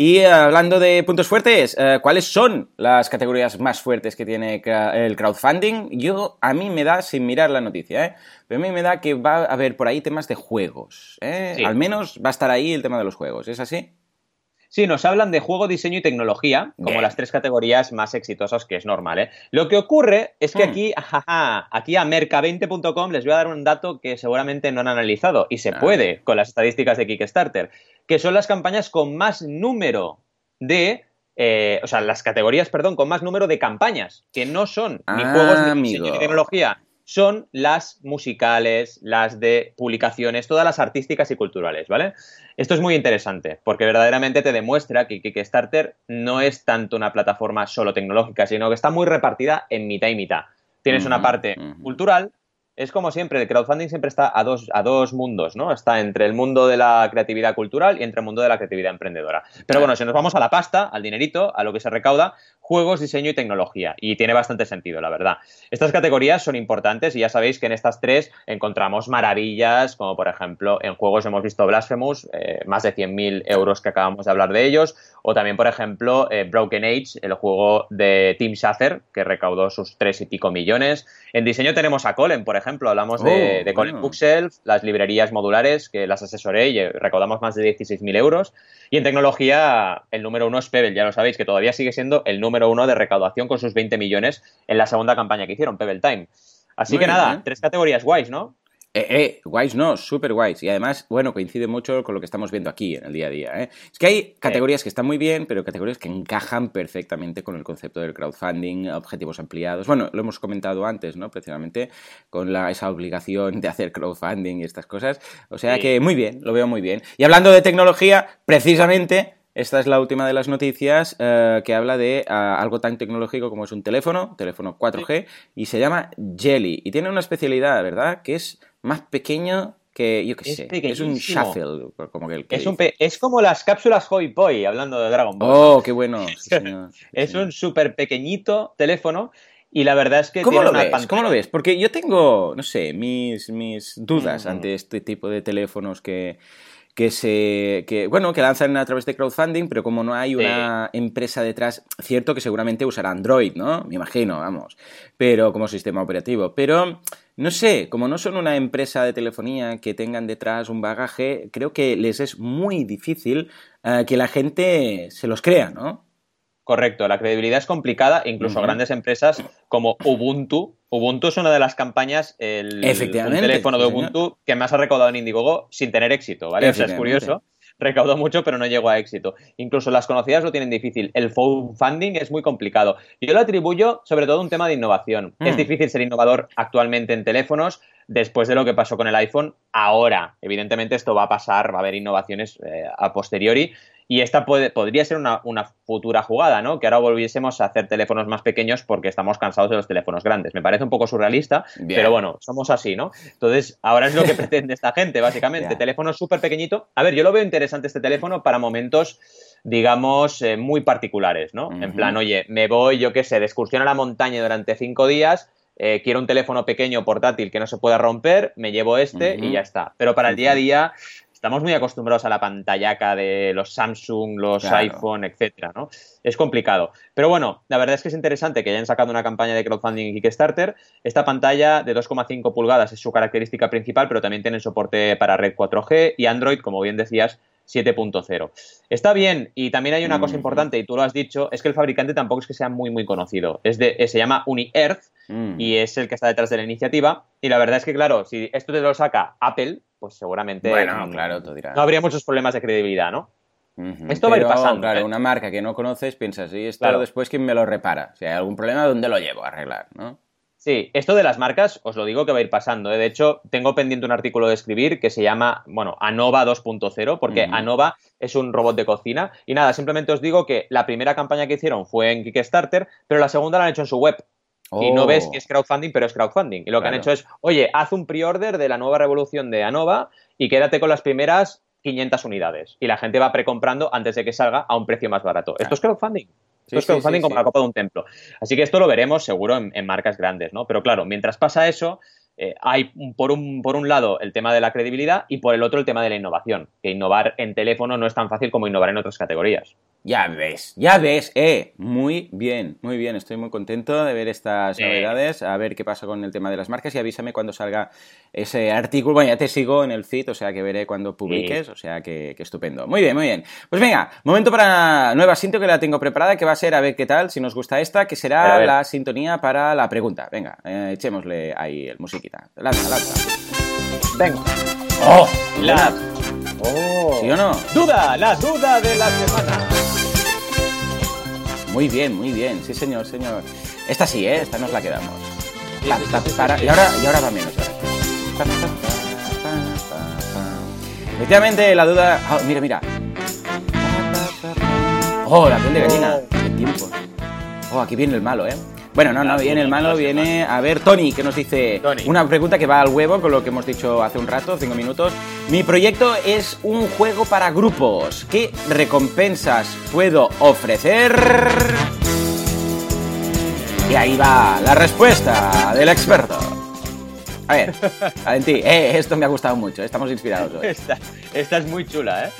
Y hablando de puntos fuertes, eh, ¿cuáles son las categorías más fuertes que tiene el crowdfunding? Yo, a mí me da, sin mirar la noticia, ¿eh? pero a mí me da que va a haber por ahí temas de juegos. ¿eh? Al menos va a estar ahí el tema de los juegos. ¿Es así? Sí, nos hablan de juego, diseño y tecnología, como las tres categorías más exitosas, que es normal. ¿eh? Lo que ocurre es que hmm. aquí, aquí a merca20.com les voy a dar un dato que seguramente no han analizado y se puede con las estadísticas de Kickstarter, que son las campañas con más número de eh, o sea, las categorías, perdón, con más número de campañas, que no son ni juegos ni diseño ni tecnología, son las musicales, las de publicaciones, todas las artísticas y culturales, ¿vale? Esto es muy interesante porque verdaderamente te demuestra que Kickstarter no es tanto una plataforma solo tecnológica, sino que está muy repartida en mitad y mitad. Tienes una parte cultural, es como siempre, el crowdfunding siempre está a dos, a dos mundos, ¿no? Está entre el mundo de la creatividad cultural y entre el mundo de la creatividad emprendedora. Pero bueno, si nos vamos a la pasta, al dinerito, a lo que se recauda, juegos, diseño y tecnología. Y tiene bastante sentido, la verdad. Estas categorías son importantes y ya sabéis que en estas tres encontramos maravillas, como por ejemplo en juegos hemos visto Blasphemous, eh, más de 100.000 euros que acabamos de hablar de ellos, o también por ejemplo eh, Broken Age, el juego de Tim Schafer, que recaudó sus tres y pico millones. En diseño tenemos a Colin, por ejemplo, hablamos de, oh, Colin Bookshelf, las librerías modulares que las asesoré y recaudamos más de 16.000 euros. Y en tecnología, el número uno es Pebble, ya lo sabéis, que todavía sigue siendo el número uno de recaudación con sus 20 millones en la segunda campaña que hicieron, Pebble Time. Así que nada, tres categorías guays, ¿no? Eh, eh, guays no, súper guays. Y además, bueno, coincide mucho con lo que estamos viendo aquí en el día a día. ¿eh? Es que hay categorías que están muy bien, pero categorías que encajan perfectamente con el concepto del crowdfunding, objetivos ampliados. Bueno, lo hemos comentado antes, ¿no? Precisamente con la, esa obligación de hacer crowdfunding y estas cosas. O sea que muy bien, lo veo muy bien. Y hablando de tecnología, precisamente esta es la última de las noticias eh, que habla de ah, algo tan tecnológico como es un teléfono, teléfono 4G, y se llama Jelly. Y tiene una especialidad, ¿verdad? Que es más pequeño que, yo qué sé, es un shuffle, como que el es, es como las cápsulas Hoi Poi, hablando de Dragon Ball. Oh, qué bueno. es un súper pequeñito teléfono y la verdad es que ¿Cómo lo ves? ¿Cómo lo ves? Porque yo tengo, no sé, mis, mis dudas ante este tipo de teléfonos que, que se que, bueno que lanzan a través de crowdfunding pero como no hay una empresa detrás cierto que seguramente usará Android no me imagino vamos pero como sistema operativo. Pero no sé como no son una empresa de telefonía que tengan detrás un bagaje creo que les es muy difícil eh, que la gente se los crea no Correcto, la credibilidad es complicada, incluso grandes empresas como Ubuntu. Ubuntu es una de las campañas, el teléfono de Ubuntu que más ha recaudado en Indiegogo sin tener éxito, ¿vale? O sea, es curioso. Recaudó mucho, pero no llegó a éxito. Incluso las conocidas lo tienen difícil. El funding es muy complicado. Yo lo atribuyo sobre todo a un tema de innovación. Es mm. difícil ser innovador actualmente en teléfonos después de lo que pasó con el iPhone. Ahora, evidentemente, esto va a pasar, va a haber innovaciones eh, a posteriori y esta puede, podría ser una, futura jugada, ¿no? Que ahora volviésemos a hacer teléfonos más pequeños porque estamos cansados de los teléfonos grandes. Me parece un poco surrealista, pero bueno, somos así, ¿no? Entonces, ahora es lo que pretende esta gente, básicamente. Teléfono súper pequeñito. A ver, yo lo veo interesante este teléfono para momentos digamos, eh, muy particulares, ¿no? En plan, oye, me voy, yo qué sé, de excursión a la montaña durante cinco días, eh, quiero un teléfono pequeño portátil que no se pueda romper, me llevo este y ya está. Pero para el día a día estamos muy acostumbrados a la pantallaca de los Samsung, los iPhone, etcétera, ¿no? Es complicado. Pero bueno, la verdad es que es interesante que hayan sacado una campaña de crowdfunding en Kickstarter. Esta pantalla de 2,5 pulgadas es su característica principal, pero también tiene soporte para red 4G y Android, como bien decías, 7.0. Está bien, y también hay una cosa mm. importante, y tú lo has dicho, es que el fabricante tampoco es que sea muy, muy conocido. Es de, se llama UniEarth mm. y es el que está detrás de la iniciativa. Y la verdad es que, claro, si esto te lo saca Apple, pues seguramente bueno, claro, no habría muchos problemas de credibilidad, ¿no? Esto va a ir pasando. Claro, ¿eh? una marca que no conoces, piensas, ¿y esto después quién me lo repara? Si hay algún problema, ¿dónde lo llevo a arreglar? ¿no? Sí, esto de las marcas os lo digo que va a ir pasando. ¿eh? De hecho, tengo pendiente un artículo de escribir que se llama, bueno, Anova 2.0, porque Anova es un robot de cocina. Y nada, simplemente os digo que la primera campaña que hicieron fue en Kickstarter, pero la segunda la han hecho en su web. Y no ves oh. que es crowdfunding, pero es crowdfunding. Y lo que han hecho es, oye, haz un pre-order de la nueva revolución de Anova y quédate con las primeras 500 unidades. Y la gente va precomprando antes de que salga a un precio más barato. Esto es crowdfunding. Esto es crowdfunding como la copa de un templo. Así que esto lo veremos seguro en, marcas grandes, ¿no? Pero claro, mientras pasa eso, eh, hay por un, por un lado el tema de la credibilidad y por el otro el tema de la innovación. Que innovar en teléfono no es tan fácil como innovar en otras categorías. Ya ves, ya ves, eh, muy bien, muy bien, estoy muy contento de ver estas novedades, a ver qué pasa con el tema de las marcas y avísame cuando salga ese artículo, bueno, ya te sigo en el feed, o sea que veré cuando publiques, o sea que, estupendo. Muy bien, muy bien. Pues venga, momento para nueva sinto que la tengo preparada, que va a ser, a ver qué tal, si nos gusta esta, que será la sintonía para la pregunta. Venga, eh, echémosle ahí el musiquita. Lanza, lanza. Venga. ¡Oh! La... Oh. ¿Sí o no? Duda, la duda de la semana. Muy bien, muy bien. Sí, señor, señor. Esta sí, ¿eh? Esta nos la quedamos. y, ahora, y ahora va menos. Efectivamente, la duda... Oh, mira, mira. Oh, la piel de gallina. Qué tiempo. Oh, aquí viene el malo, ¿eh? Bueno, no, no viene el malo, viene a ver Tony, que nos dice una pregunta que va al huevo con lo que hemos dicho hace un rato, cinco minutos. Mi proyecto es un juego para grupos. ¿Qué recompensas puedo ofrecer? Y ahí va la respuesta del experto. A ver, Valentín, eh, esto me ha gustado mucho, estamos inspirados hoy. Esta, esta es muy chula, ¿eh?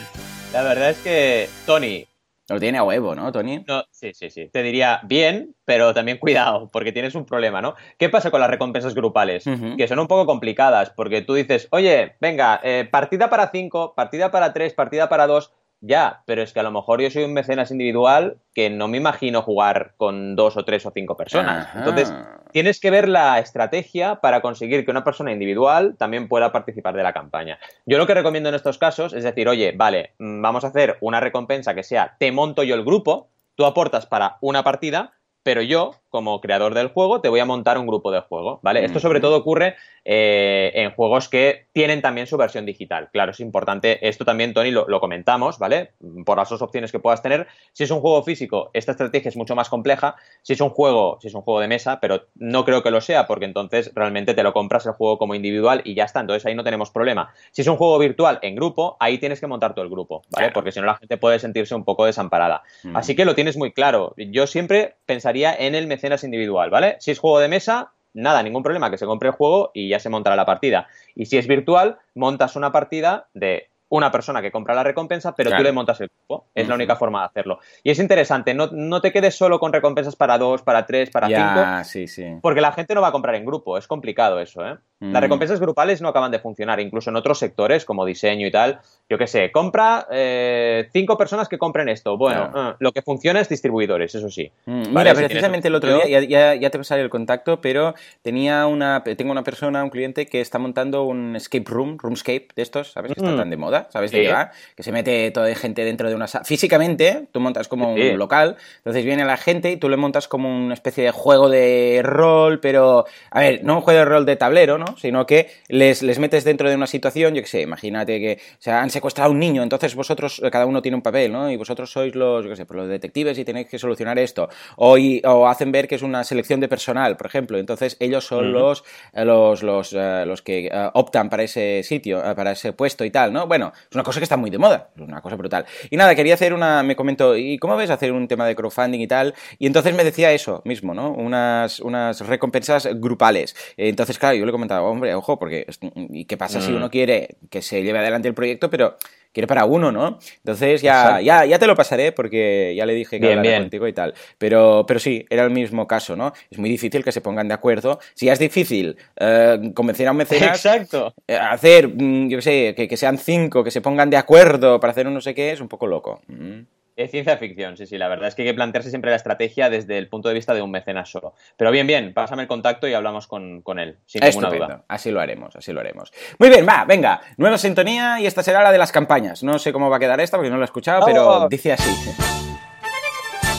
La verdad es que, Tony, lo tiene a huevo, ¿no, Tony? No, sí, sí, sí. Te diría bien, pero también cuidado, porque tienes un problema, ¿no? ¿Qué pasa con las recompensas grupales? Que son un poco complicadas, porque tú dices, oye, venga, eh, partida para cinco, partida para tres, partida para dos. Ya, pero es que a lo mejor yo soy un mecenas individual que no me imagino jugar con dos o tres o cinco personas. Entonces, tienes que ver la estrategia para conseguir que una persona individual también pueda participar de la campaña. Yo lo que recomiendo en estos casos es decir, oye, vale, mm, vamos a hacer una recompensa que sea, te monto yo el grupo, tú aportas para una partida, pero yo, como creador del juego, te voy a montar un grupo de juego, ¿vale? Esto sobre todo ocurre eh, en juegos que tienen también su versión digital. Claro, es importante, esto también, Tony, lo, comentamos, ¿vale? Por las dos opciones que puedas tener. Si es un juego físico, esta estrategia es mucho más compleja. Si es un juego, si es un juego de mesa, pero no creo que lo sea, porque entonces realmente te lo compras el juego como individual y ya está. Entonces ahí no tenemos problema. Si es un juego virtual en grupo, ahí tienes que montar todo el grupo, ¿vale? Porque si no la gente puede sentirse un poco desamparada. Así que lo tienes muy claro. Yo siempre pensaría en el mecenas individual, ¿vale? Si es juego de mesa, nada, ningún problema, que se compre el juego y ya se montará la partida. Y si es virtual, montas una partida de una persona que compra la recompensa, pero tú le montas el grupo. Es la única forma de hacerlo. Y es interesante, no, no, te quedes solo con recompensas para dos, para tres, para cinco. Sí, sí. Porque la gente no va a comprar en grupo. Es complicado eso, ¿eh? Las recompensas grupales no acaban de funcionar, incluso en otros sectores como diseño y tal. Yo qué sé, compra eh, cinco personas que compren esto. Bueno, eh, lo que funciona es distribuidores, eso sí. Mm, mira, precisamente el otro día, ya, ya, te pasaré el contacto, pero tenía una, tengo una persona, un cliente que está montando un escape room, roomscape de estos, ¿sabes? Que están mm. tan de moda, ¿sabes de qué va? Que se mete toda gente dentro de una sala. Físicamente, tú montas como un local, entonces viene la gente y tú le montas como una especie de juego de rol, pero, a ver, no un juego de rol de tablero, ¿no? Sino que les, les metes dentro de una situación, yo qué sé, imagínate que se han secuestrado a un niño, entonces vosotros, eh, cada uno tiene un papel, ¿no? Y vosotros sois los, yo qué sé, pues los detectives y tenéis que solucionar esto. O, o hacen ver que es una selección de personal, por ejemplo. Entonces ellos son los, eh, los, los, eh, los, que optan para ese sitio, para ese puesto y tal, ¿no? Bueno, es una cosa que está muy de moda, es una cosa brutal. Y nada, quería hacer una, me comentó, ¿y cómo ves hacer un tema de crowdfunding y tal? Y entonces me decía eso mismo, ¿no? Unas, unas recompensas grupales. Entonces, claro, yo le comentaba, hombre, ojo, porque ¿y qué pasa si mm. uno quiere que se lleve adelante el proyecto, pero quiere para uno, ¿no? Entonces ya, ya, ya te lo pasaré porque ya le dije que hablara contigo y tal. Pero, pero sí, era el mismo caso, ¿no? Es muy difícil que se pongan de acuerdo. Si ya es difícil eh, convencer a un mecenas, Exacto. Eh, hacer, mm, yo qué sé, que, sean cinco, que se pongan de acuerdo para hacer un no sé qué, es un poco loco. Mm. Es ciencia ficción, sí, sí, la verdad es que hay que plantearse siempre la estrategia desde el punto de vista de un mecenas solo. Pero bien, bien, pásame el contacto y hablamos con, él, sin ninguna duda. Así lo haremos, así lo haremos. Muy bien, va, venga, nueva sintonía y esta será la de las campañas. No sé cómo va a quedar esta porque no la he escuchado, pero oh. dice así.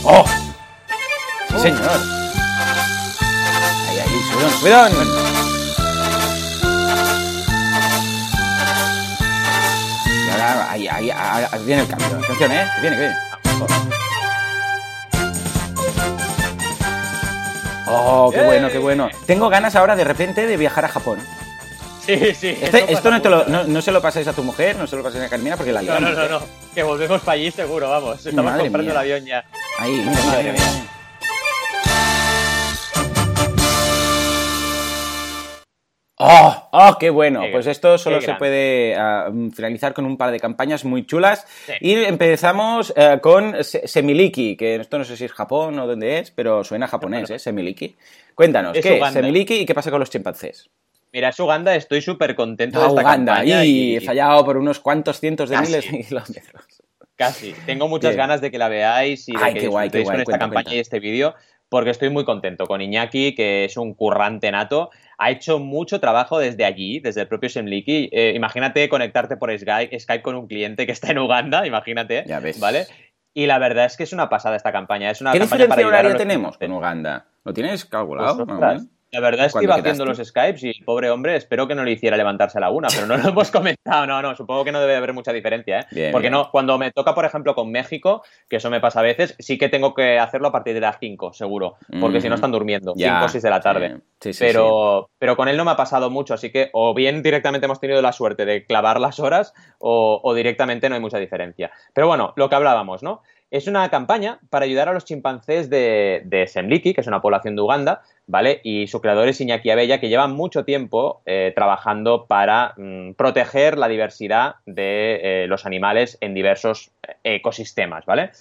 ¡Oh! ¡Sí, oh. señor! Ahí, ahí, subidón, subidón. Y ahora, ahí, ahí, ahí, viene el cambio. Atención, ¿eh? viene, que viene. Oh, qué bueno, qué bueno. Tengo ganas ahora de repente de viajar a Japón. Sí, sí. Este, esto no, te lo, no, se lo pasáis a tu mujer, no se lo pasáis a Carmina porque la liamos. No, no, no, ¿eh? no. Que volvemos para allí seguro, vamos. Estamos comprando el avión ya. Ahí, madre mía. ¡Oh! ¡Oh, qué bueno! pues esto solo se puede ah, finalizar con un par de campañas muy chulas. Y empezamos eh, con Semiliki, que esto no sé si es Japón o dónde es, pero suena japonés, ¿eh? Semiliki. Cuéntanos, ¿qué es Semiliki y qué pasa con los chimpancés? Mira, es Uganda, estoy súper contento de esta Uganda, y... he fallado por unos cuantos cientos de miles de kilómetros. Casi. Tengo muchas ganas de que la veáis y de que guay, con esta campaña y este vídeo, porque estoy muy contento con Iñaki, que es un currante nato ha hecho mucho trabajo desde allí, desde el propio Semliki. Eh, imagínate conectarte por Skype, Skype con un cliente que está en Uganda, imagínate, ya ves. ¿vale? Y la verdad es que es una pasada esta campaña. Es una ¿Qué diferencia horaria tenemos con Uganda? ¿Lo tienes calculado? Pues, la verdad es que iba haciendo los Skypes y pobre hombre, espero que no le hiciera levantarse a la una, pero no lo hemos comentado. No, no, supongo que no debe haber mucha diferencia, ¿eh? Porque no, cuando me toca, por ejemplo, con México, que eso me pasa a veces, sí que tengo que hacerlo a partir de las 5, seguro, porque si no están durmiendo, 5 o 6 de la tarde. Sí. Sí, pero, pero con él no me ha pasado mucho, así que o bien directamente hemos tenido la suerte de clavar las horas o, o directamente no hay mucha diferencia. Pero bueno, lo que hablábamos, ¿no? Es una campaña para ayudar a los chimpancés de, de Semliki, que es una población de Uganda, ¿vale? Y su creador es Iñaki Abella, que lleva mucho tiempo eh, trabajando para mm, proteger la diversidad de eh, los animales en diversos eh, ecosistemas, ¿vale?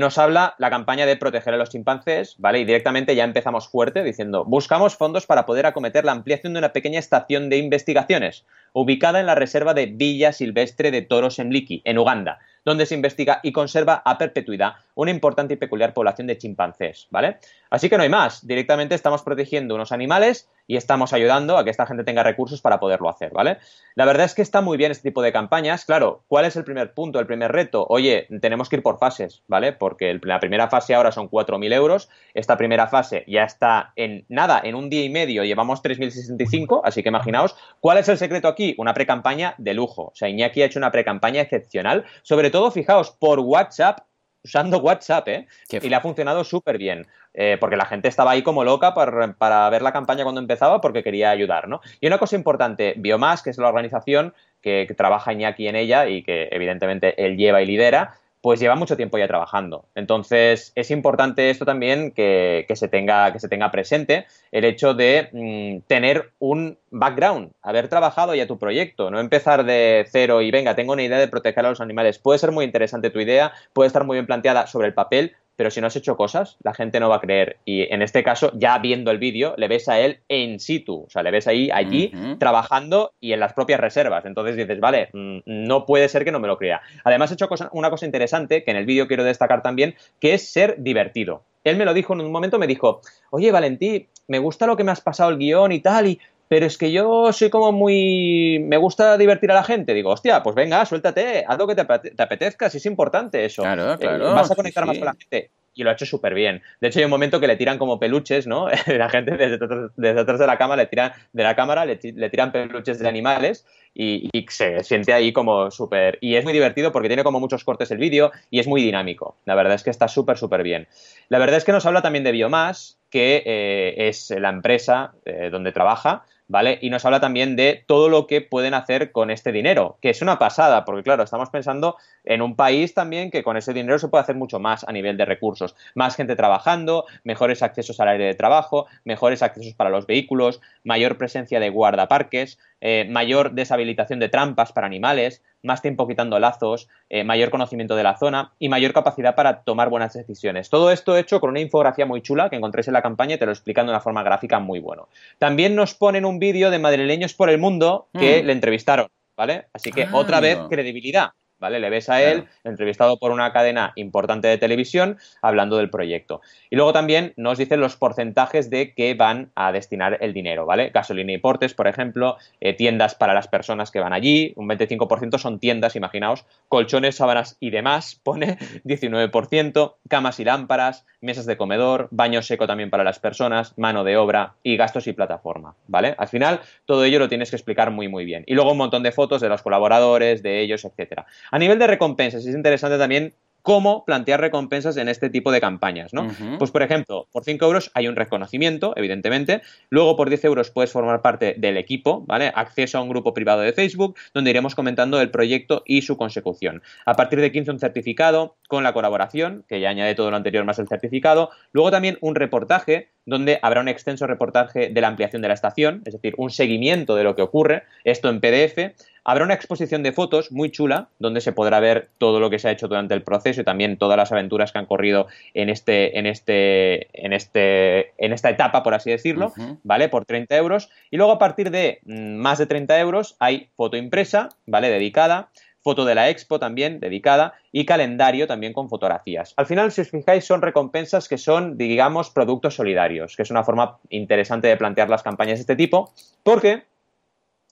nos habla la campaña de proteger a los chimpancés, ¿vale? Y directamente ya empezamos fuerte diciendo, buscamos fondos para poder acometer la ampliación de una pequeña estación de investigaciones ubicada en la reserva de Villa Silvestre de Toros en en Uganda, donde se investiga y conserva a perpetuidad una importante y peculiar población de chimpancés, ¿vale? Así que no hay más, directamente estamos protegiendo unos animales y estamos ayudando a que esta gente tenga recursos para poderlo hacer, ¿vale? La verdad es que está muy bien este tipo de campañas, claro, ¿cuál es el primer punto, el primer reto? Oye, tenemos que ir por fases, ¿vale? Porque la primera fase ahora son 4.000 euros, esta primera fase ya está en nada, en un día y medio llevamos 3.065, así que imaginaos, ¿cuál es el secreto aquí? Una pre-campaña de lujo, o sea, Iñaki ha hecho una pre-campaña excepcional, sobre todo, fijaos, por WhatsApp usando WhatsApp, ¿eh? y le ha funcionado súper bien, eh, porque la gente estaba ahí como loca para, ver la campaña cuando empezaba porque quería ayudar, ¿no? Y una cosa importante, Biomas, que es la organización que, que trabaja Iñaki en ella y que evidentemente él lleva y lidera, pues lleva mucho tiempo ya trabajando. Entonces, es importante esto también que, se, tenga, que se tenga presente, el hecho de mm, tener un background, haber trabajado ya tu proyecto, no empezar de cero y venga, tengo una idea de proteger a los animales. Puede ser muy interesante tu idea, puede estar muy bien planteada sobre el papel, pero si no has hecho cosas, la gente no va a creer. Y en este caso, ya viendo el vídeo, le ves a él en situ, o sea, le ves ahí, allí, trabajando y en las propias reservas. Entonces dices, vale, mm, no puede ser que no me lo crea. Además, he hecho una cosa interesante, que en el vídeo quiero destacar también, que es ser divertido. Él me lo dijo en un momento, me dijo, oye, Valentí, me gusta lo que me has pasado el guion y tal, y pero es que yo soy como muy... me gusta divertir a la gente. Digo, hostia, pues venga, suéltate, haz lo que te, apetezca, si es importante eso. Claro, eh, claro. vas a conectar más con la gente. Y lo ha hecho súper bien. De hecho, hay un momento que le tiran como peluches, ¿no? la gente desde, desde, atrás de la cámara le tiran, de la cámara le, tiran peluches de animales y, y se siente ahí como súper... Y es muy divertido porque tiene como muchos cortes el vídeo y es muy dinámico. La verdad es que está súper, súper bien. La verdad es que nos habla también de Biomas, que eh, es la empresa eh, donde trabaja, ¿vale? Y nos habla también de todo lo que pueden hacer con este dinero, que es una pasada, porque claro, estamos pensando en un país también que con ese dinero se puede hacer mucho más a nivel de recursos. Más gente trabajando, mejores accesos al aire de trabajo, mejores accesos para los vehículos, mayor presencia de guardaparques, eh, mayor deshabilitación de trampas para animales, más tiempo quitando lazos, eh, mayor conocimiento de la zona y mayor capacidad para tomar buenas decisiones. Todo esto hecho con una infografía muy chula que encontréis en la campaña y te lo explican de una forma gráfica muy bueno. También nos ponen un vídeo de madrileños por el mundo que mm. le entrevistaron, ¿vale? Así que ah, otra vez credibilidad. ¿Vale? Le ves a él entrevistado por una cadena importante de televisión hablando del proyecto. Y luego también nos dicen los porcentajes de que van a destinar el dinero, ¿vale? Gasolina y portes, por ejemplo, eh, tiendas para las personas que van allí, un 25% son tiendas, imaginaos, colchones, sábanas y demás, pone 19%, camas y lámparas, mesas de comedor, baño seco también para las personas, mano de obra y gastos y plataforma, ¿vale? Al final, todo ello lo tienes que explicar muy, muy bien. Y luego un montón de fotos de los colaboradores, de ellos, etcétera. A nivel de recompensas, es interesante también cómo plantear recompensas en este tipo de campañas, ¿no? Pues, por ejemplo, por 5 euros hay un reconocimiento, evidentemente. Luego, por 10 euros puedes formar parte del equipo, ¿vale? Acceso a un grupo privado de Facebook, donde iremos comentando el proyecto y su consecución. A partir de 15, un certificado con la colaboración, que ya añade todo lo anterior más el certificado. Luego también un reportaje, donde habrá un extenso reportaje de la ampliación de la estación, es decir, un seguimiento de lo que ocurre, esto en PDF. Habrá una exposición de fotos muy chula, donde se podrá ver todo lo que se ha hecho durante el proceso y también todas las aventuras que han corrido en este, en este, en este, en esta etapa, por así decirlo, ¿vale? Por 30 euros. Y luego a partir de mm, más de 30 euros hay foto impresa, ¿vale? Dedicada foto de la expo también dedicada y calendario también con fotografías. Al final, si os fijáis, son recompensas que son, digamos, productos solidarios, que es una forma interesante de plantear las campañas de este tipo, porque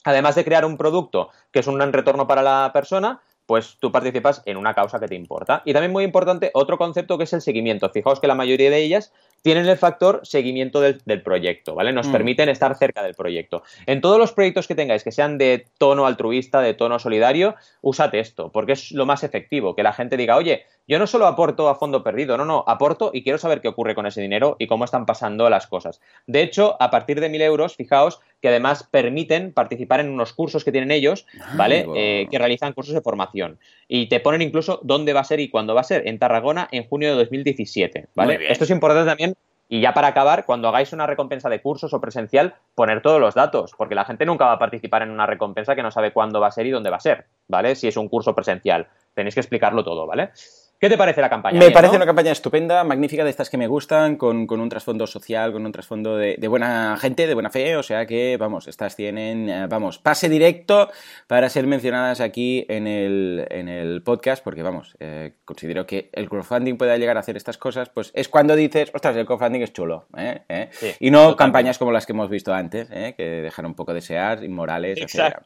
además de crear un producto que es un gran retorno para la persona, pues tú participas en una causa que te importa. Y también muy importante, otro concepto que es el seguimiento. Fijaos que la mayoría de ellas tienen el factor seguimiento del, proyecto, ¿vale? Nos mm. permiten estar cerca del proyecto. En todos los proyectos que tengáis que sean de tono altruista, de tono solidario, usad esto, porque es lo más efectivo, que la gente diga, oye, yo no solo aporto a fondo perdido, no, no, aporto y quiero saber qué ocurre con ese dinero y cómo están pasando las cosas. De hecho, a partir de mil euros, fijaos que además permiten participar en unos cursos que tienen ellos, ¿vale? Eh, que realizan cursos de formación. Y te ponen incluso dónde va a ser y cuándo va a ser. En Tarragona, en junio de 2017, ¿vale? Esto es importante también y ya para acabar, cuando hagáis una recompensa de cursos o presencial, poner todos los datos, porque la gente nunca va a participar en una recompensa que no sabe cuándo va a ser y dónde va a ser, ¿vale? Si es un curso presencial. Tenéis que explicarlo todo, ¿vale? ¿Qué te parece la campaña? Me parece una campaña estupenda, magnífica, de estas que me gustan, con, un trasfondo social, con un trasfondo de, buena gente, de buena fe, o sea que, vamos, estas tienen, eh, vamos, pase directo para ser mencionadas aquí en el, en el podcast, porque, vamos, eh, considero que el crowdfunding pueda llegar a hacer estas cosas, pues es cuando dices, ostras, el crowdfunding es chulo, ¿eh? ¿Eh? y no campañas como las que hemos visto antes, que dejan un poco desear, inmorales, etc.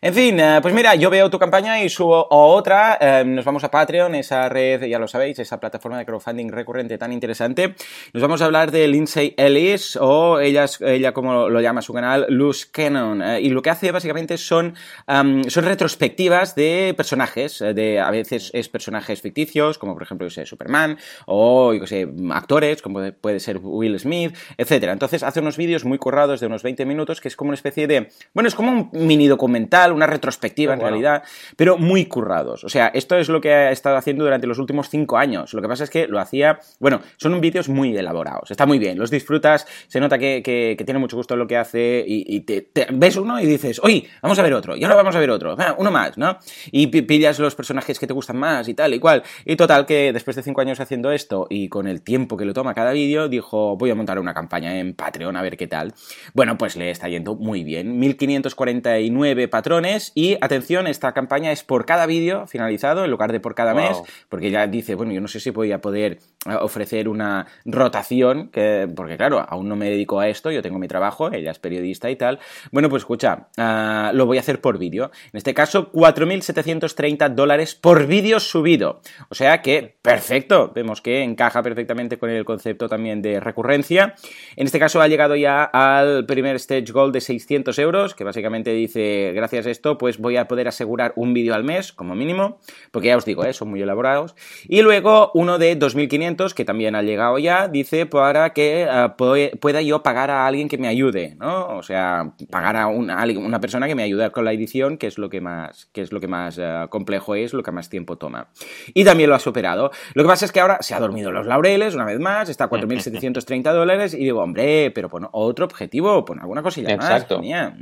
En fin, pues mira, yo veo tu campaña y subo otra, nos vamos a Patreon, esa red ya lo sabéis, esa plataforma de crowdfunding recurrente tan interesante. Nos vamos a hablar de Lindsay Ellis, o ella, ella como lo llama su canal, Luz Cannon. Eh, y lo que hace básicamente son, son retrospectivas de personajes, eh, de a veces es personajes ficticios, como por ejemplo, yo sé, Superman, o yo sé, actores, como puede ser Will Smith, etcétera. Entonces hace unos vídeos muy currados de unos 20 minutos, que es como una especie de, bueno, es como un mini documental, una retrospectiva en realidad, pero muy currados. O sea, esto es lo que ha estado haciendo durante los últimos cinco años. Lo que pasa es que lo hacía, bueno, son vídeos muy elaborados, está muy bien, los disfrutas, se nota que, tiene mucho gusto en lo que hace y, te, ves uno y dices, oye, vamos a ver otro, y ahora vamos a ver otro, uno más, ¿no? Y pillas los personajes que te gustan más y tal y cual. Y total que después de cinco años haciendo esto y con el tiempo que lo toma cada vídeo, dijo, voy a montar una campaña en Patreon a ver qué tal. Bueno, pues le está yendo muy bien. 1549 patrones y atención, esta campaña es por cada vídeo finalizado en lugar de por cada mes, porque ya dice, bueno, yo no sé si voy a poder ofrecer una rotación, que, porque claro, aún no me dedico a esto, yo tengo mi trabajo, ella es periodista y tal. Bueno, pues escucha, ah, lo voy a hacer por vídeo. En este caso, 4.730 dólares por vídeo subido. O sea que, perfecto, vemos que encaja perfectamente con el concepto también de recurrencia. En este caso ha llegado ya al primer stage goal de 600 euros, que básicamente dice, gracias a esto, pues voy a poder asegurar un vídeo al mes, como mínimo, porque ya os digo, eh, son muy elaborados. Y luego uno de 2.500, que también ha llegado ya, dice para que eh, pueda yo pagar a alguien que me ayude, ¿no? O sea, pagar a una, una, persona que me ayude con la edición, que es lo que más, que es lo que más eh, complejo es, lo que más tiempo toma. Y también lo ha superado. Lo que pasa es que ahora se ha dormido los laureles, una vez más, está a 4.730 dólares, y digo, hombre, pero pon otro objetivo, pon alguna cosilla Exacto. más.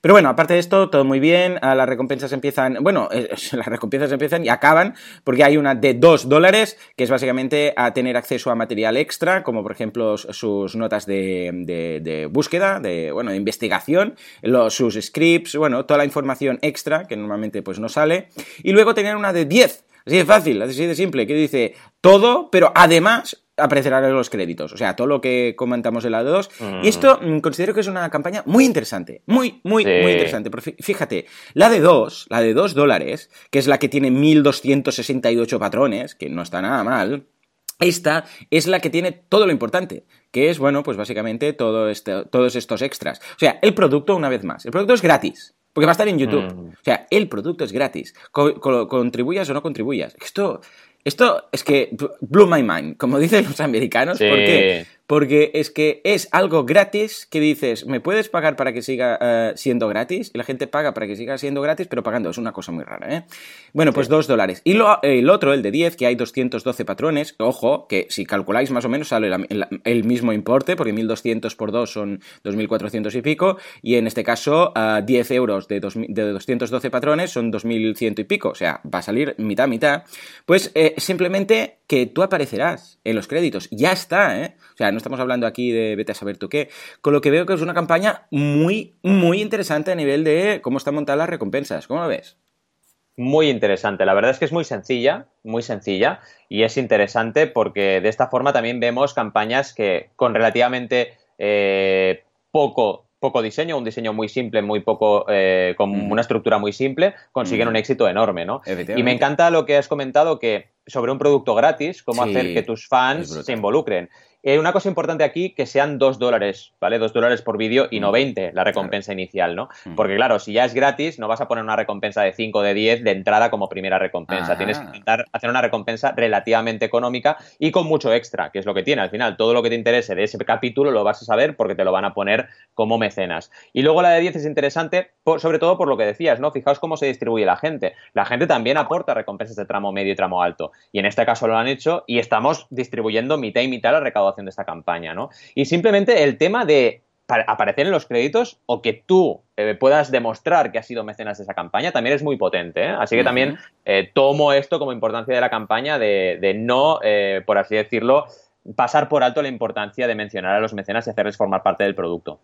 Pero bueno, aparte de esto, todo muy bien, las recompensas empiezan, bueno, las recompensas empiezan y acaban, porque hay una de 2 dólares, que es básicamente a tener acceso a material extra, como por ejemplo sus notas de, búsqueda, de, bueno, de investigación, los, sus scripts, bueno, toda la información extra que normalmente pues no sale. Y luego tener una de 10. Así de fácil, así de simple, que dice todo, pero además aparecerán los créditos. O sea, todo lo que comentamos en la 2. Y esto mm, considero que es una campaña muy interesante. Muy, muy, muy interesante. fíjate, la de 2, la de 2 dólares, que es la que tiene 1268 patrones, que no está nada mal. Esta es la que tiene todo lo importante, que es, bueno, pues básicamente todo este, todos estos extras. O sea, el producto, una vez más, el producto es gratis. Porque va a estar en YouTube. Mm. O sea, el producto es gratis. contribuyas o no contribuyas. Esto, esto es que blew my mind, como dicen los americanos. ¿Por qué? Porque es que es algo gratis que dices, ¿me puedes pagar para que siga eh, siendo gratis? Y la gente paga para que siga siendo gratis, pero pagando. Es una cosa muy rara, ¿eh? Bueno, pues dos dólares. Y lo, el otro, el de 10, que hay 212 patrones. Ojo, que si calculáis más o menos sale el, mismo importe, porque 1200 por 2 son 2400 y pico. Y en este caso, 10 euros de, de 212 patrones son 2100 y pico. O sea, va a salir mitad, mitad. Pues eh, simplemente tú aparecerás en los créditos. Ya está, ¿eh? O sea, no estamos hablando aquí de vete a saber tú qué. Con lo que veo que es una campaña muy, muy interesante a nivel de cómo están montadas las recompensas. ¿Cómo lo ves? Muy interesante. La verdad es que es muy sencilla, muy sencilla. Y es interesante porque de esta forma también vemos campañas que con relativamente eh, poco poco diseño, un diseño muy simple, muy poco, eh, con una estructura muy simple, consiguen un éxito enorme, ¿no? Y me encanta lo que has comentado que sobre un producto gratis, cómo hacer que tus fans se involucren. Eh, una cosa importante aquí, que sean dos dólares, ¿vale? Dos dólares por vídeo y no 20 la recompensa inicial, ¿no? Porque claro, si ya es gratis, no vas a poner una recompensa de 5 o de 10 de entrada como primera recompensa. Tienes que intentar hacer una recompensa relativamente económica y con mucho extra, que es lo que tiene. Al final, todo lo que te interese de ese capítulo lo vas a saber porque te lo van a poner como mecenas. Y luego la de 10 es interesante, sobre todo por lo que decías, ¿no? Fijaos cómo se distribuye la gente. La gente también aporta recompensas de tramo medio y tramo alto. Y en este caso lo han hecho y estamos distribuyendo mitad y mitad la recaudación de esta campaña, ¿no? Y simplemente el tema de aparecer en los créditos o que tú eh, puedas demostrar que has sido mecenas de esa campaña también es muy potente. ¿eh? Así que también eh, tomo esto como importancia de la campaña de, no, por así decirlo, pasar por alto la importancia de mencionar a los mecenas y hacerles formar parte del producto.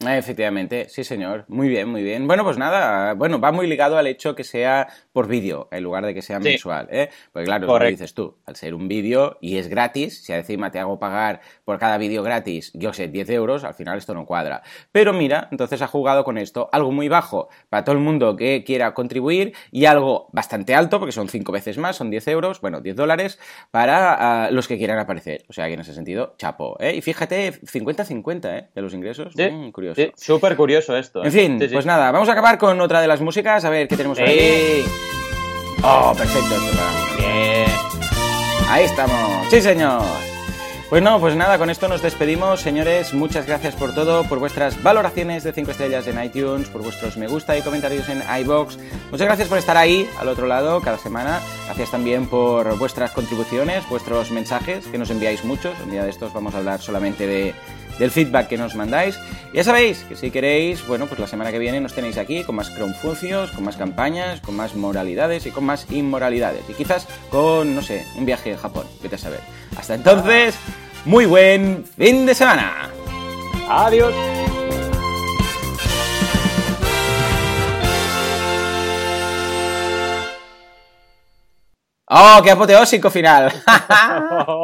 Efectivamente, sí señor. Muy bien, muy bien. Bueno, pues nada, bueno, va muy ligado al hecho que sea por vídeo en lugar de que sea mensual, ¿eh? Porque claro, lo dices tú, al ser un vídeo y es gratis, si encima te hago pagar por cada vídeo gratis, yo sé, 10 euros, al final esto no cuadra. Pero mira, entonces ha jugado con esto, algo muy bajo para todo el mundo que quiera contribuir y algo bastante alto, porque son 5 veces más, son 10 euros, bueno, 10 dólares, para ah, los que quieran aparecer. O sea que en ese sentido, chapo, ¿eh? Y fíjate, 50-50, ¿eh? De los ingresos. Mm, curioso. Sí, súper curioso esto. En fin, pues nada, vamos a acabar con otra de las músicas, a ver qué tenemos ahí. Oh, perfecto Bien. Ahí estamos. Sí, señor. Pues no, pues nada, con esto nos despedimos, señores. Muchas gracias por todo, por vuestras valoraciones de 5 estrellas en iTunes, por vuestros me gusta y comentarios en iBox. Muchas gracias por estar ahí, al otro lado, cada semana. Gracias también por vuestras contribuciones, vuestros mensajes, que nos enviáis muchos. Un día de estos vamos a hablar solamente de del feedback que nos mandáis. Ya sabéis que si queréis, bueno, pues la semana que viene nos tenéis aquí con más crowdfuncios, con más campañas, con más moralidades y con más inmoralidades. Y quizás con, no sé, un viaje a Japón, vete a saber. Hasta entonces, muy buen fin de semana. Adiós. ¡Oh, qué apoteósico final!